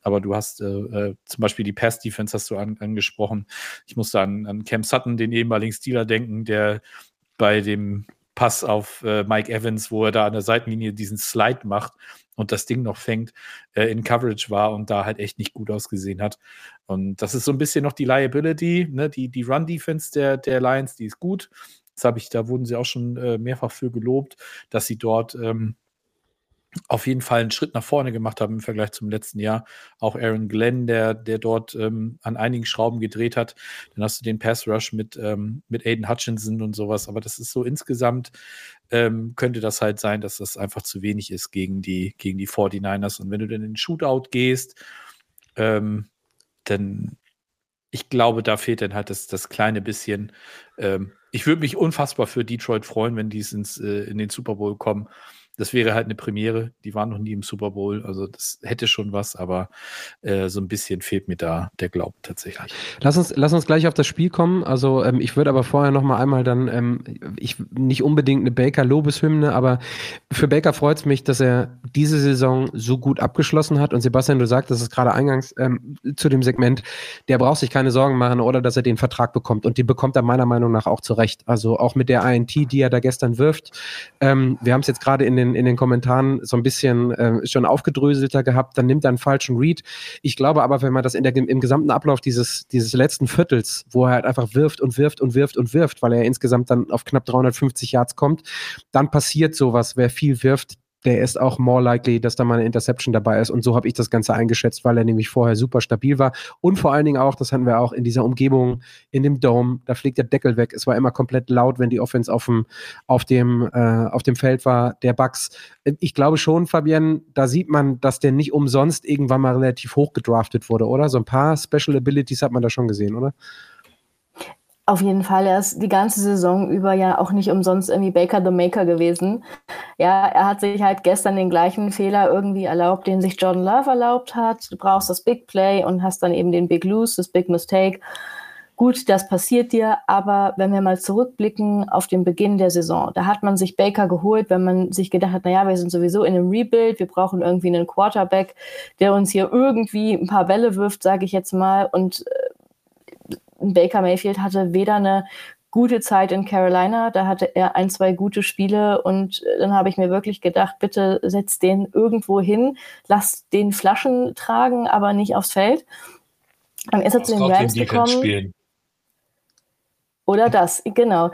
Aber du hast äh, äh, zum Beispiel die Pass-Defense hast du an, angesprochen. Ich musste an, an Cam Sutton, den ehemaligen Steeler, denken, der bei dem Pass auf äh, Mike Evans, wo er da an der Seitenlinie diesen Slide macht und das Ding noch fängt, äh, in Coverage war und da halt echt nicht gut ausgesehen hat. Und das ist so ein bisschen noch die Liability, ne? die, die Run-Defense der, der Lions, die ist gut. Das habe ich, da wurden sie auch schon äh, mehrfach für gelobt, dass sie dort ähm, auf jeden Fall einen Schritt nach vorne gemacht haben im Vergleich zum letzten Jahr. Auch Aaron Glenn, der, der dort ähm, an einigen Schrauben gedreht hat. Dann hast du den Pass Rush mit, ähm, mit Aiden Hutchinson und sowas. Aber das ist so insgesamt, ähm, könnte das halt sein, dass das einfach zu wenig ist gegen die, gegen die 49ers. Und wenn du dann in den Shootout gehst, ähm, dann, ich glaube, da fehlt dann halt das, das kleine bisschen. Ähm, ich würde mich unfassbar für Detroit freuen, wenn die ins, äh, in den Super Bowl kommen das wäre halt eine Premiere. Die waren noch nie im Super Bowl, also das hätte schon was, aber äh, so ein bisschen fehlt mir da der Glauben tatsächlich. Lass uns, lass uns gleich auf das Spiel kommen. Also ähm, ich würde aber vorher noch mal einmal dann, ähm, ich nicht unbedingt eine Baker-Lobeshymne, aber für Baker freut es mich, dass er diese Saison so gut abgeschlossen hat. Und Sebastian, du sagtest es gerade eingangs ähm, zu dem Segment, der braucht sich keine Sorgen machen, oder dass er den Vertrag bekommt. Und die bekommt er meiner Meinung nach auch zurecht. Also auch mit der INT, die er da gestern wirft. Ähm, wir haben es jetzt gerade in den, in den Kommentaren so ein bisschen äh, schon aufgedröselter gehabt, dann nimmt er einen falschen Read. Ich glaube aber, wenn man das in der, im gesamten Ablauf dieses, dieses letzten Viertels, wo er halt einfach wirft und wirft und wirft und wirft, weil er insgesamt dann auf knapp 350 Yards kommt, dann passiert sowas. Wer viel wirft, der ist auch more likely, dass da mal eine Interception dabei ist. Und so habe ich das Ganze eingeschätzt, weil er nämlich vorher super stabil war. Und vor allen Dingen auch, das hatten wir auch in dieser Umgebung, in dem Dome, da fliegt der Deckel weg. Es war immer komplett laut, wenn die Offense auf dem, auf dem, äh, auf dem Feld war, der Bugs. Ich glaube schon, Fabian, da sieht man, dass der nicht umsonst irgendwann mal relativ hoch gedraftet wurde, oder? So ein paar Special Abilities hat man da schon gesehen, oder? Auf jeden Fall. Er ist die ganze Saison über ja auch nicht umsonst irgendwie Baker the Maker gewesen. Ja, er hat sich halt gestern den gleichen Fehler irgendwie erlaubt, den sich Jordan Love erlaubt hat. Du brauchst das Big Play und hast dann eben den Big Lose, das Big Mistake. Gut, das passiert dir, aber wenn wir mal zurückblicken auf den Beginn der Saison, da hat man sich Baker geholt, wenn man sich gedacht hat, naja, wir sind sowieso in einem Rebuild, wir brauchen irgendwie einen Quarterback, der uns hier irgendwie ein paar Bälle wirft, sage ich jetzt mal. Und äh, Baker Mayfield hatte weder eine gute Zeit in Carolina, da hatte er ein, zwei gute Spiele und äh, dann habe ich mir wirklich gedacht, bitte setz den irgendwo hin, lass den Flaschen tragen, aber nicht aufs Feld. Dann ist er zu den Rams gekommen. Oder das, genau.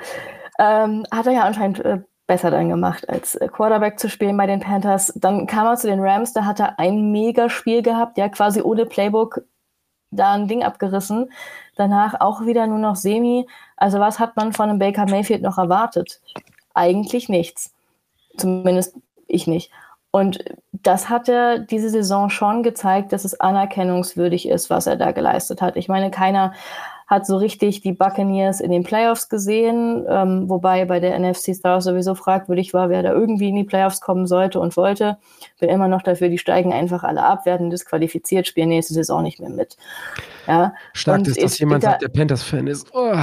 Ähm, hat er ja anscheinend äh, besser dann gemacht, als äh, Quarterback zu spielen bei den Panthers. Dann kam er zu den Rams, da hat er ein Mega-Spiel gehabt, ja, quasi ohne Playbook da ein Ding abgerissen. Danach auch wieder nur noch Semi. Also was hat man von einem Baker Mayfield noch erwartet? Eigentlich nichts. Zumindest ich nicht. Und das hat er diese Saison schon gezeigt, dass es anerkennungswürdig ist, was er da geleistet hat. Ich meine, keiner hat so richtig die Buccaneers in den Playoffs gesehen, ähm, wobei bei der NFC South sowieso fragwürdig war, wer da irgendwie in die Playoffs kommen sollte und wollte. Bin immer noch dafür, die steigen einfach alle ab, werden disqualifiziert, spielen nächste Saison nicht mehr mit. Ja. Stark ist, dass jemand da, sagt, der Panthers-Fan ist. Oh.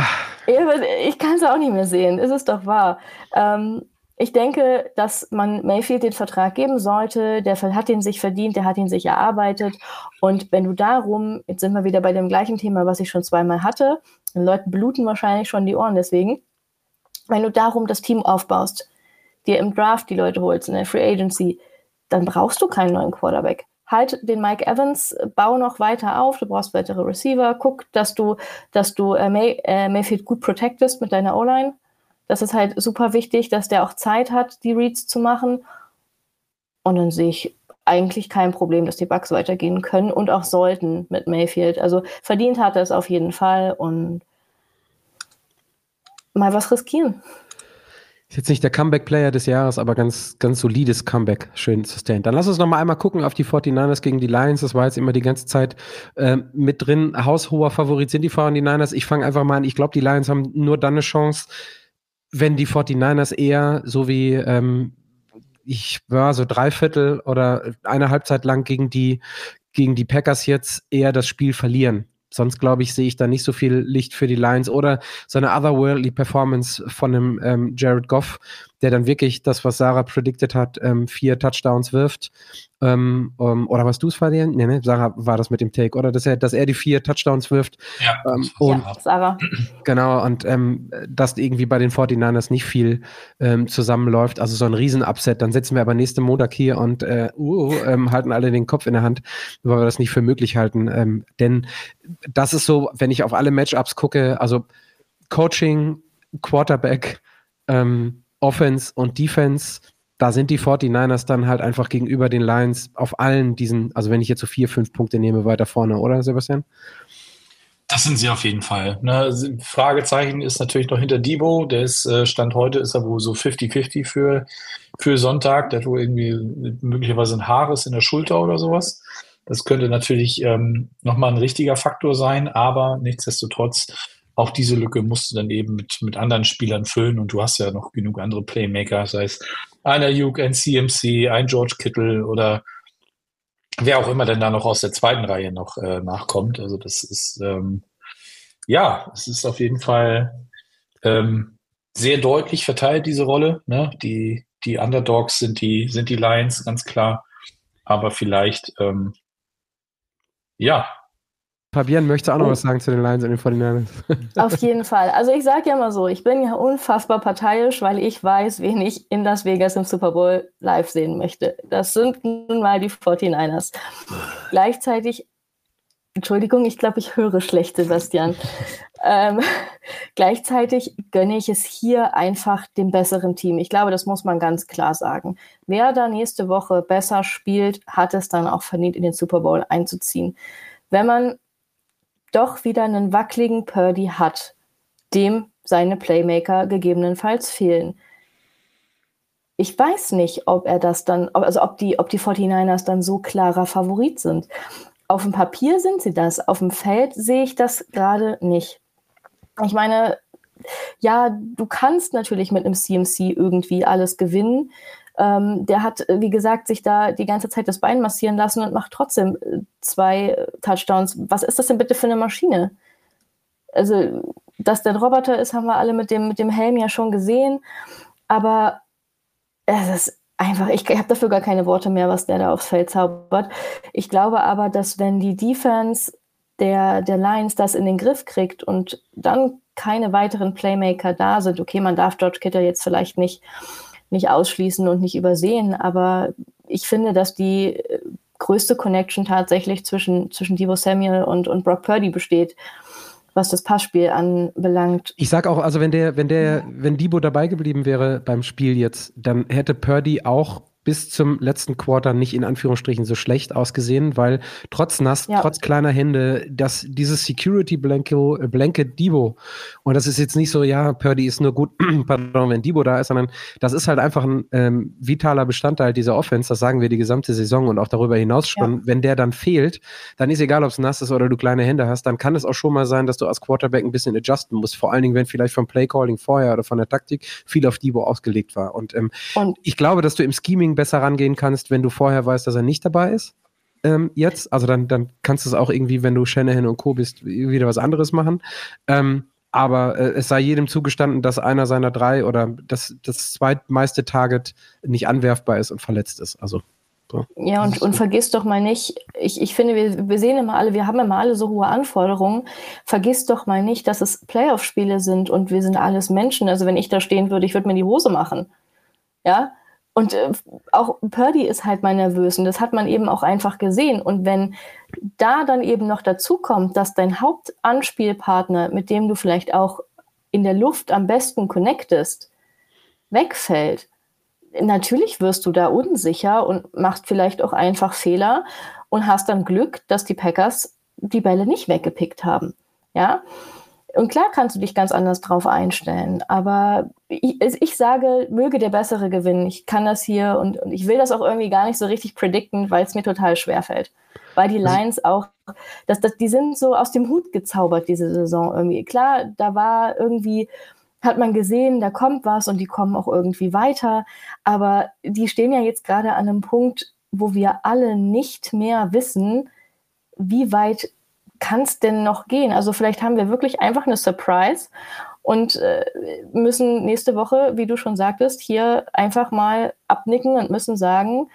Ich kann es auch nicht mehr sehen, ist es doch wahr. Ähm, ich denke, dass man Mayfield den Vertrag geben sollte. Der hat ihn sich verdient, der hat ihn sich erarbeitet. Und wenn du darum, jetzt sind wir wieder bei dem gleichen Thema, was ich schon zweimal hatte, den Leuten bluten wahrscheinlich schon die Ohren deswegen, wenn du darum das Team aufbaust, dir im Draft die Leute holst, in der Free Agency, dann brauchst du keinen neuen Quarterback. Halt den Mike Evans, bau noch weiter auf, du brauchst weitere Receiver, guck, dass du, dass du äh, May, äh, Mayfield gut protectest mit deiner O-Line das ist halt super wichtig, dass der auch Zeit hat, die Reads zu machen. Und dann sehe ich eigentlich kein Problem, dass die Bugs weitergehen können und auch sollten mit Mayfield. Also verdient hat er es auf jeden Fall und mal was riskieren. Ist jetzt nicht der Comeback-Player des Jahres, aber ganz, ganz solides Comeback. Schön sustained. Dann lass uns noch mal einmal gucken auf die 49ers gegen die Lions. Das war jetzt immer die ganze Zeit äh, mit drin. Haushoher Favorit sind die 49ers. Ich fange einfach mal an. Ich glaube, die Lions haben nur dann eine Chance, wenn die 49ers eher so wie ähm, ich war so drei Viertel oder eine Halbzeit lang gegen die, gegen die Packers jetzt eher das Spiel verlieren. Sonst, glaube ich, sehe ich da nicht so viel Licht für die Lions oder so eine otherworldly Performance von einem ähm, Jared Goff, der dann wirklich das, was Sarah predicted hat, ähm, vier Touchdowns wirft ähm, ähm, oder was du es verlieren? Nee, ne, Sarah war das mit dem Take, oder dass er, dass er die vier Touchdowns wirft. Ja, ähm, und, ja Sarah. Genau, und ähm, dass irgendwie bei den 49ers nicht viel ähm, zusammenläuft. Also so ein Riesen-Upset. Dann sitzen wir aber nächsten Montag hier und äh, uh, ähm, halten alle den Kopf in der Hand, weil wir das nicht für möglich halten. Ähm, denn das ist so, wenn ich auf alle Matchups gucke, also Coaching, Quarterback, ähm, Offense und Defense da sind die 49ers dann halt einfach gegenüber den Lions auf allen diesen, also wenn ich jetzt so vier, fünf Punkte nehme, weiter vorne, oder Sebastian? Das sind sie auf jeden Fall. Ne, Fragezeichen ist natürlich noch hinter Debo. Der ist, äh, Stand heute ist er wohl so 50-50 für, für Sonntag. Der hat wohl irgendwie möglicherweise ein Haares in der Schulter oder sowas. Das könnte natürlich ähm, nochmal ein richtiger Faktor sein, aber nichtsdestotrotz auch diese Lücke musst du dann eben mit, mit anderen Spielern füllen und du hast ja noch genug andere Playmaker, sei es einer Ayuk, ein CMC, ein George Kittle oder wer auch immer denn da noch aus der zweiten Reihe noch äh, nachkommt. Also das ist, ähm, ja, es ist auf jeden Fall ähm, sehr deutlich verteilt, diese Rolle. Ne? Die, die Underdogs sind die, sind die Lions, ganz klar. Aber vielleicht, ähm, ja, Fabian möchte auch noch oh. was sagen zu den Lions und den 49ers. [LAUGHS] Auf jeden Fall. Also ich sage ja mal so, ich bin ja unfassbar parteiisch, weil ich weiß, wen ich in Las Vegas im Super Bowl live sehen möchte. Das sind nun mal die 49ers. Gleichzeitig, Entschuldigung, ich glaube, ich höre schlecht, Sebastian. [LAUGHS] ähm, gleichzeitig gönne ich es hier einfach dem besseren Team. Ich glaube, das muss man ganz klar sagen. Wer da nächste Woche besser spielt, hat es dann auch verdient, in den Super Bowl einzuziehen. Wenn man doch wieder einen wackeligen Purdy hat, dem seine Playmaker gegebenenfalls fehlen. Ich weiß nicht, ob er das dann, also ob die, ob die 49ers dann so klarer Favorit sind. Auf dem Papier sind sie das, auf dem Feld sehe ich das gerade nicht. Ich meine, ja, du kannst natürlich mit einem CMC irgendwie alles gewinnen. Ähm, der hat, wie gesagt, sich da die ganze Zeit das Bein massieren lassen und macht trotzdem äh, zwei Touchdowns. Was ist das denn bitte für eine Maschine? Also, dass der ein Roboter ist, haben wir alle mit dem, mit dem Helm ja schon gesehen. Aber es ist einfach, ich, ich habe dafür gar keine Worte mehr, was der da aufs Feld zaubert. Ich glaube aber, dass wenn die Defense der, der Lions das in den Griff kriegt und dann keine weiteren Playmaker da sind, okay, man darf George Kittle jetzt vielleicht nicht, nicht ausschließen und nicht übersehen, aber ich finde, dass die äh, größte Connection tatsächlich zwischen, zwischen Debo Samuel und, und Brock Purdy besteht was das Passspiel anbelangt. Ich sag auch, also wenn der, wenn der, wenn Debo dabei geblieben wäre beim Spiel jetzt, dann hätte Purdy auch bis zum letzten Quarter nicht in Anführungsstrichen so schlecht ausgesehen, weil trotz nass, ja. trotz kleiner Hände, dass dieses Security Blanket, Blanket Debo, und das ist jetzt nicht so, ja, Purdy ist nur gut, [CLEARS THROAT] pardon, wenn Debo da ist, sondern das ist halt einfach ein ähm, vitaler Bestandteil dieser Offense, das sagen wir die gesamte Saison und auch darüber hinaus schon. Ja. Wenn der dann fehlt, dann ist egal, ob es nass ist oder du kleine Hände hast, dann kann es auch schon mal sein, dass du als Quarterback ein bisschen adjusten musst, vor allen Dingen, wenn vielleicht vom Playcalling vorher oder von der Taktik viel auf Debo ausgelegt war. Und, ähm, und ich glaube, dass du im Scheming besser rangehen kannst, wenn du vorher weißt, dass er nicht dabei ist. Ähm, jetzt. Also dann, dann kannst du es auch irgendwie, wenn du Shanahan und Co. bist, wieder was anderes machen. Ähm, aber äh, es sei jedem zugestanden, dass einer seiner drei oder das, das zweitmeiste Target nicht anwerfbar ist und verletzt ist. Also. So. Ja, und, und vergiss doch mal nicht, ich, ich finde, wir, wir sehen immer alle, wir haben immer alle so hohe Anforderungen. Vergiss doch mal nicht, dass es Playoff-Spiele sind und wir sind alles Menschen. Also wenn ich da stehen würde, ich würde mir die Hose machen. Ja, und äh, auch Purdy ist halt mal nervös und das hat man eben auch einfach gesehen. Und wenn da dann eben noch dazu kommt, dass dein Hauptanspielpartner, mit dem du vielleicht auch in der Luft am besten connectest, wegfällt, natürlich wirst du da unsicher und machst vielleicht auch einfach Fehler und hast dann Glück, dass die Packers die Bälle nicht weggepickt haben. Ja, und klar kannst du dich ganz anders drauf einstellen, aber ich, ich, sage, möge der Bessere gewinnen. Ich kann das hier und, und ich will das auch irgendwie gar nicht so richtig predikten, weil es mir total schwer fällt. Weil die also Lions auch, das, das, die sind so aus dem Hut gezaubert diese Saison irgendwie. Klar, da war irgendwie, hat man gesehen, da kommt was und die kommen auch irgendwie weiter, aber die stehen ja jetzt gerade an einem Punkt, wo wir alle nicht mehr wissen, wie weit kann es denn noch gehen? Also vielleicht haben wir wirklich einfach eine Surprise und äh, müssen nächste Woche, wie du schon sagtest, hier einfach mal abnicken und müssen sagen,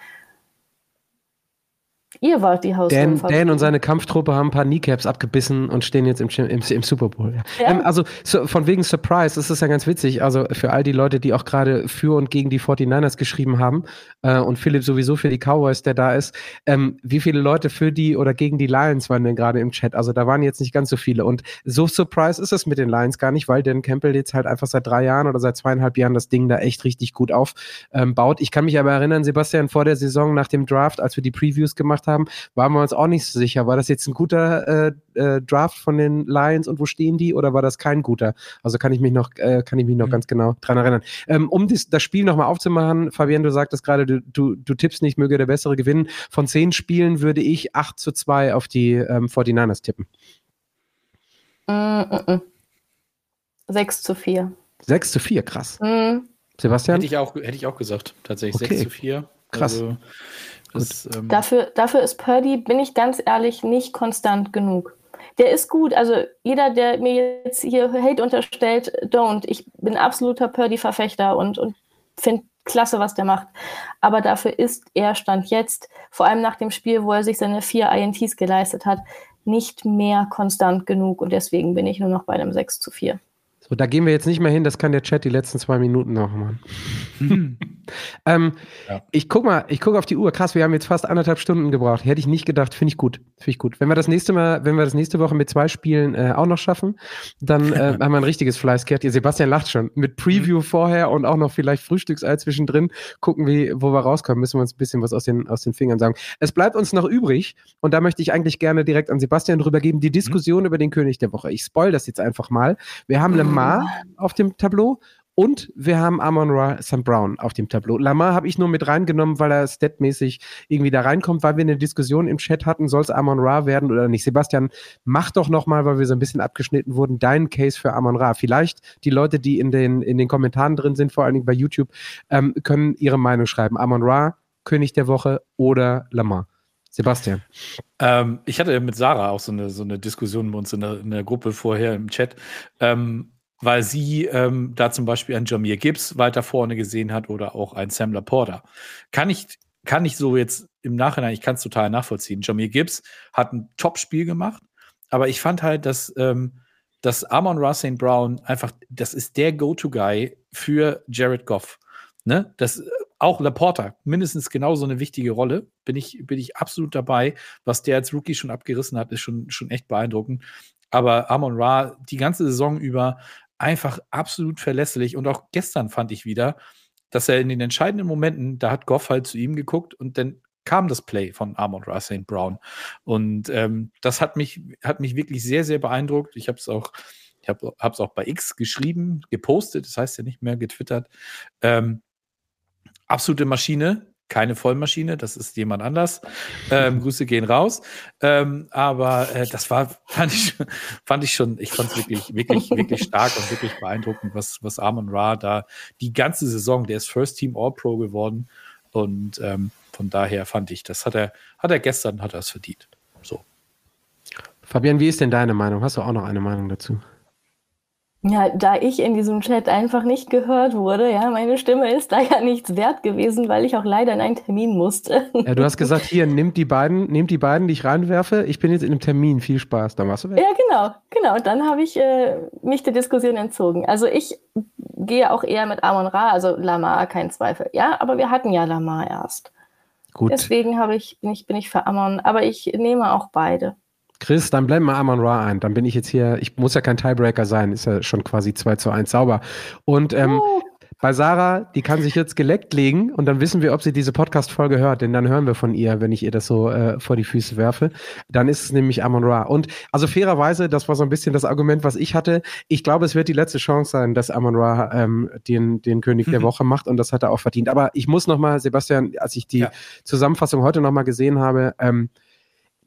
Ihr wart die Hausnummer. Dan, Dan und seine Kampftruppe haben ein paar Kneecaps abgebissen und stehen jetzt im, im, im Super Bowl. Ja. Ähm, also so, von wegen Surprise, das ist ja ganz witzig. Also für all die Leute, die auch gerade für und gegen die 49ers geschrieben haben äh, und Philipp sowieso für die Cowboys, der da ist, ähm, wie viele Leute für die oder gegen die Lions waren denn gerade im Chat? Also da waren jetzt nicht ganz so viele. Und so Surprise ist es mit den Lions gar nicht, weil Dan Campbell jetzt halt einfach seit drei Jahren oder seit zweieinhalb Jahren das Ding da echt richtig gut aufbaut. Ähm, ich kann mich aber erinnern, Sebastian, vor der Saison nach dem Draft, als wir die Previews gemacht gemacht haben, waren wir uns auch nicht so sicher. War das jetzt ein guter äh, äh, Draft von den Lions und wo stehen die oder war das kein guter? Also kann ich mich noch, äh, kann ich mich noch mhm. ganz genau dran erinnern. Ähm, um dies, das Spiel nochmal aufzumachen, Fabian, du sagtest gerade, du, du, du tippst nicht, möge der Bessere gewinnen. Von zehn Spielen würde ich 8 zu 2 auf die ähm, 49ers tippen. Mm -mm. 6 zu 4. 6 zu 4, krass. Mm. Sebastian? Hätte ich auch, hätte ich auch gesagt, tatsächlich okay. 6 zu 4. Krass. Also, das, ähm dafür, dafür ist Purdy, bin ich ganz ehrlich, nicht konstant genug. Der ist gut. Also jeder, der mir jetzt hier Hate unterstellt, don't. Ich bin absoluter Purdy-Verfechter und, und finde klasse, was der macht. Aber dafür ist er Stand jetzt, vor allem nach dem Spiel, wo er sich seine vier INTs geleistet hat, nicht mehr konstant genug. Und deswegen bin ich nur noch bei einem 6 zu 4. So, da gehen wir jetzt nicht mehr hin, das kann der Chat die letzten zwei Minuten noch machen. [LAUGHS] ähm, ja. Ich guck mal, ich gucke auf die Uhr. Krass, wir haben jetzt fast anderthalb Stunden gebraucht. Hätte ich nicht gedacht, finde ich gut. Finde ich gut. Wenn wir das nächste Mal, wenn wir das nächste Woche mit zwei Spielen äh, auch noch schaffen, dann äh, [LAUGHS] haben wir ein richtiges Fleißkehrt. Sebastian lacht schon. Mit Preview mhm. vorher und auch noch vielleicht Frühstücksei zwischendrin gucken, wie, wo wir rauskommen, müssen wir uns ein bisschen was aus den, aus den Fingern sagen. Es bleibt uns noch übrig und da möchte ich eigentlich gerne direkt an Sebastian drüber geben, die Diskussion mhm. über den König der Woche. Ich spoil das jetzt einfach mal. Wir haben Le Mans auf dem Tableau Und wir haben Amon Ra St. Brown auf dem Tableau. Lamar habe ich nur mit reingenommen, weil er statmäßig irgendwie da reinkommt, weil wir eine Diskussion im Chat hatten, soll es Amon Ra werden oder nicht. Sebastian, mach doch nochmal, weil wir so ein bisschen abgeschnitten wurden, deinen Case für Amon Ra. Vielleicht die Leute, die in den, in den Kommentaren drin sind, vor allen Dingen bei YouTube, ähm, können ihre Meinung schreiben. Amon Ra, König der Woche oder Lamar. Sebastian. Ähm, ich hatte mit Sarah auch so eine, so eine Diskussion bei uns in der, in der Gruppe vorher im Chat. Ähm, weil sie ähm, da zum Beispiel einen Jamir Gibbs weiter vorne gesehen hat oder auch einen Sam Laporta. Kann ich, kann ich so jetzt im Nachhinein, ich kann es total nachvollziehen. Jamir Gibbs hat ein Top-Spiel gemacht, aber ich fand halt, dass, ähm, dass Amon St. Brown einfach, das ist der Go-To-Guy für Jared Goff. Ne? Das, auch Laporta, mindestens genauso eine wichtige Rolle. Bin ich, bin ich absolut dabei. Was der als Rookie schon abgerissen hat, ist schon, schon echt beeindruckend. Aber Amon Ra die ganze Saison über einfach absolut verlässlich. Und auch gestern fand ich wieder, dass er in den entscheidenden Momenten, da hat Goff halt zu ihm geguckt und dann kam das Play von Armand Ra. Brown. Und ähm, das hat mich, hat mich wirklich sehr, sehr beeindruckt. Ich habe es auch, ich habe es auch bei X geschrieben, gepostet, das heißt ja nicht mehr getwittert. Ähm, absolute Maschine keine Vollmaschine, das ist jemand anders. Ähm, [LAUGHS] Grüße gehen raus. Ähm, aber äh, das war, fand ich, fand ich schon, ich fand es wirklich, wirklich, wirklich stark und wirklich beeindruckend, was, was Amon Ra da die ganze Saison, der ist First Team All-Pro geworden. Und ähm, von daher fand ich, das hat er, hat er gestern, hat er es verdient. So. Fabian, wie ist denn deine Meinung? Hast du auch noch eine Meinung dazu? Ja, da ich in diesem Chat einfach nicht gehört wurde, ja, meine Stimme ist da ja nichts wert gewesen, weil ich auch leider in einen Termin musste. Ja, du hast gesagt, hier, nimm die beiden, nimm die beiden, die ich reinwerfe. Ich bin jetzt in einem Termin, viel Spaß. Dann warst du weg. Ja, genau, genau. Dann habe ich äh, mich der Diskussion entzogen. Also ich gehe auch eher mit Amon Ra, also Lamar, kein Zweifel. Ja, aber wir hatten ja Lamar erst. Gut. Deswegen habe ich, bin ich, bin ich für Amon, aber ich nehme auch beide. Chris, dann blenden wir Amon Ra ein. Dann bin ich jetzt hier, ich muss ja kein Tiebreaker sein, ist ja schon quasi 2 zu 1 sauber. Und ähm, oh. bei Sarah, die kann sich jetzt geleckt legen und dann wissen wir, ob sie diese Podcast-Folge hört, denn dann hören wir von ihr, wenn ich ihr das so äh, vor die Füße werfe. Dann ist es nämlich Amon Ra. Und also fairerweise, das war so ein bisschen das Argument, was ich hatte. Ich glaube, es wird die letzte Chance sein, dass Amon Ra ähm, den, den König mhm. der Woche macht und das hat er auch verdient. Aber ich muss nochmal, Sebastian, als ich die ja. Zusammenfassung heute nochmal gesehen habe, ähm,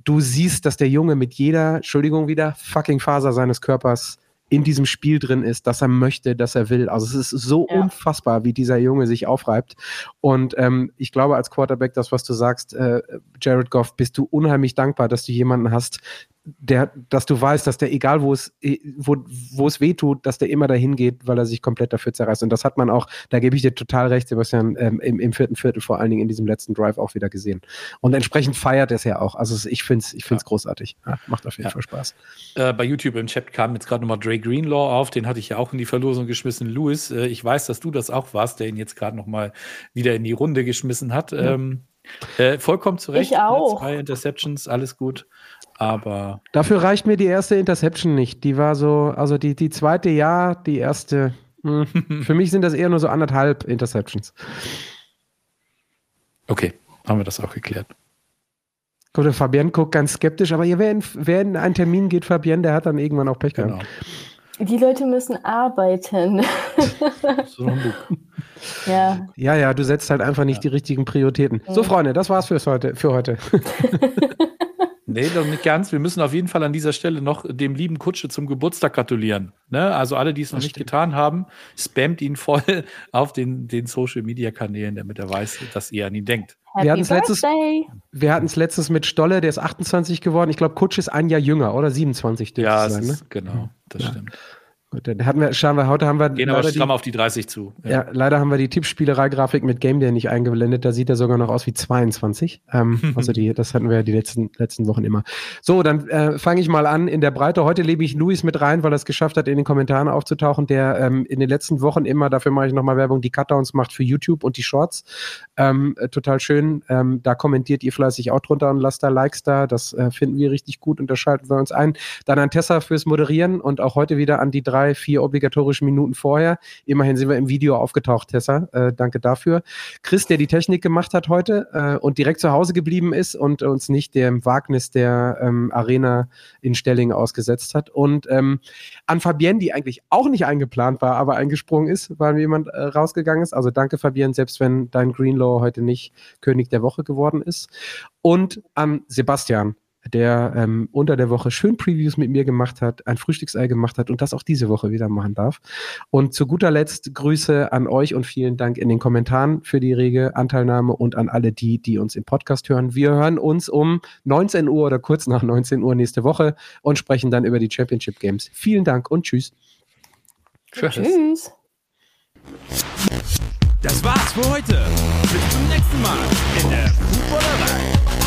du siehst, dass der Junge mit jeder, Entschuldigung wieder, fucking Faser seines Körpers in diesem Spiel drin ist, dass er möchte, dass er will. Also es ist so ja. unfassbar, wie dieser Junge sich aufreibt. Und ähm, ich glaube, als Quarterback, das, was du sagst, äh, Jared Goff, bist du unheimlich dankbar, dass du jemanden hast, der, dass du weißt, dass der, egal wo es, wo, wo es weh tut, dass der immer dahin geht, weil er sich komplett dafür zerreißt. Und das hat man auch, da gebe ich dir total recht, Sebastian, ähm, im, im vierten Viertel vor allen Dingen in diesem letzten Drive auch wieder gesehen. Und entsprechend feiert er es ja auch. Also ich finde es ich find's ja. großartig. Ja, macht auf jeden ja. Fall Spaß. Äh, bei YouTube im Chat kam jetzt gerade nochmal Dre Greenlaw auf, den hatte ich ja auch in die Verlosung geschmissen. Louis, äh, ich weiß, dass du das auch warst, der ihn jetzt gerade nochmal wieder in die Runde geschmissen hat. Ähm, äh, vollkommen zurecht. Ich auch. Zwei Interceptions, alles gut. Aber. Dafür reicht mir die erste Interception nicht. Die war so, also die, die zweite ja, die erste. Mh. Hm. [LAUGHS] Für mich sind das eher nur so anderthalb Interceptions. Okay, haben wir das auch geklärt. Gut, der Fabian guckt ganz skeptisch, aber wer in, wer in einen Termin geht, Fabian, der hat dann irgendwann auch Pech genau. Die Leute müssen arbeiten. [LAUGHS] so ja. ja, ja, du setzt halt einfach nicht ja. die richtigen Prioritäten. So, Freunde, das war's fürs heute, für heute. [LAUGHS] Nee, doch nicht ganz. Wir müssen auf jeden Fall an dieser Stelle noch dem lieben Kutsche zum Geburtstag gratulieren. Ne? Also alle, die es noch das nicht stimmt. getan haben, spammt ihn voll [LAUGHS] auf den, den Social Media Kanälen, damit er weiß, dass ihr an ihn denkt. Wir hatten es letztes, wir hatten es letztes mit Stolle, der ist 28 geworden. Ich glaube, Kutsche ist ein Jahr jünger oder 27. Ja, sein, ne? genau, das ja. stimmt. Gut, dann hatten wir, schauen wir, heute haben wir. Gehen aber stramm auf die 30 zu. Ja. ja, leider haben wir die Tippspielerei-Grafik mit Game Day nicht eingeblendet. Da sieht er sogar noch aus wie 22. Ähm, [LAUGHS] also die, das hatten wir ja die letzten, letzten Wochen immer. So, dann äh, fange ich mal an in der Breite. Heute lebe ich Luis mit rein, weil er es geschafft hat, in den Kommentaren aufzutauchen, der ähm, in den letzten Wochen immer, dafür mache ich nochmal Werbung, die Cutdowns macht für YouTube und die Shorts. Ähm, äh, total schön. Ähm, da kommentiert ihr fleißig auch drunter und lasst da Likes da. Das äh, finden wir richtig gut und da schalten wir uns ein. Dann an Tessa fürs Moderieren und auch heute wieder an die drei drei, vier obligatorischen Minuten vorher. Immerhin sind wir im Video aufgetaucht, Tessa. Äh, danke dafür. Chris, der die Technik gemacht hat heute äh, und direkt zu Hause geblieben ist und uns nicht dem Wagnis der ähm, Arena in Stelling ausgesetzt hat. Und ähm, an Fabienne, die eigentlich auch nicht eingeplant war, aber eingesprungen ist, weil jemand äh, rausgegangen ist. Also danke, Fabienne, selbst wenn dein Greenlaw heute nicht König der Woche geworden ist. Und an Sebastian, der ähm, unter der Woche schön Previews mit mir gemacht hat, ein Frühstücksei gemacht hat und das auch diese Woche wieder machen darf. Und zu guter Letzt Grüße an euch und vielen Dank in den Kommentaren für die rege Anteilnahme und an alle die, die uns im Podcast hören. Wir hören uns um 19 Uhr oder kurz nach 19 Uhr nächste Woche und sprechen dann über die Championship Games. Vielen Dank und tschüss. Tschüss. tschüss. Das war's für heute. Bis zum nächsten Mal in der Fußballerei.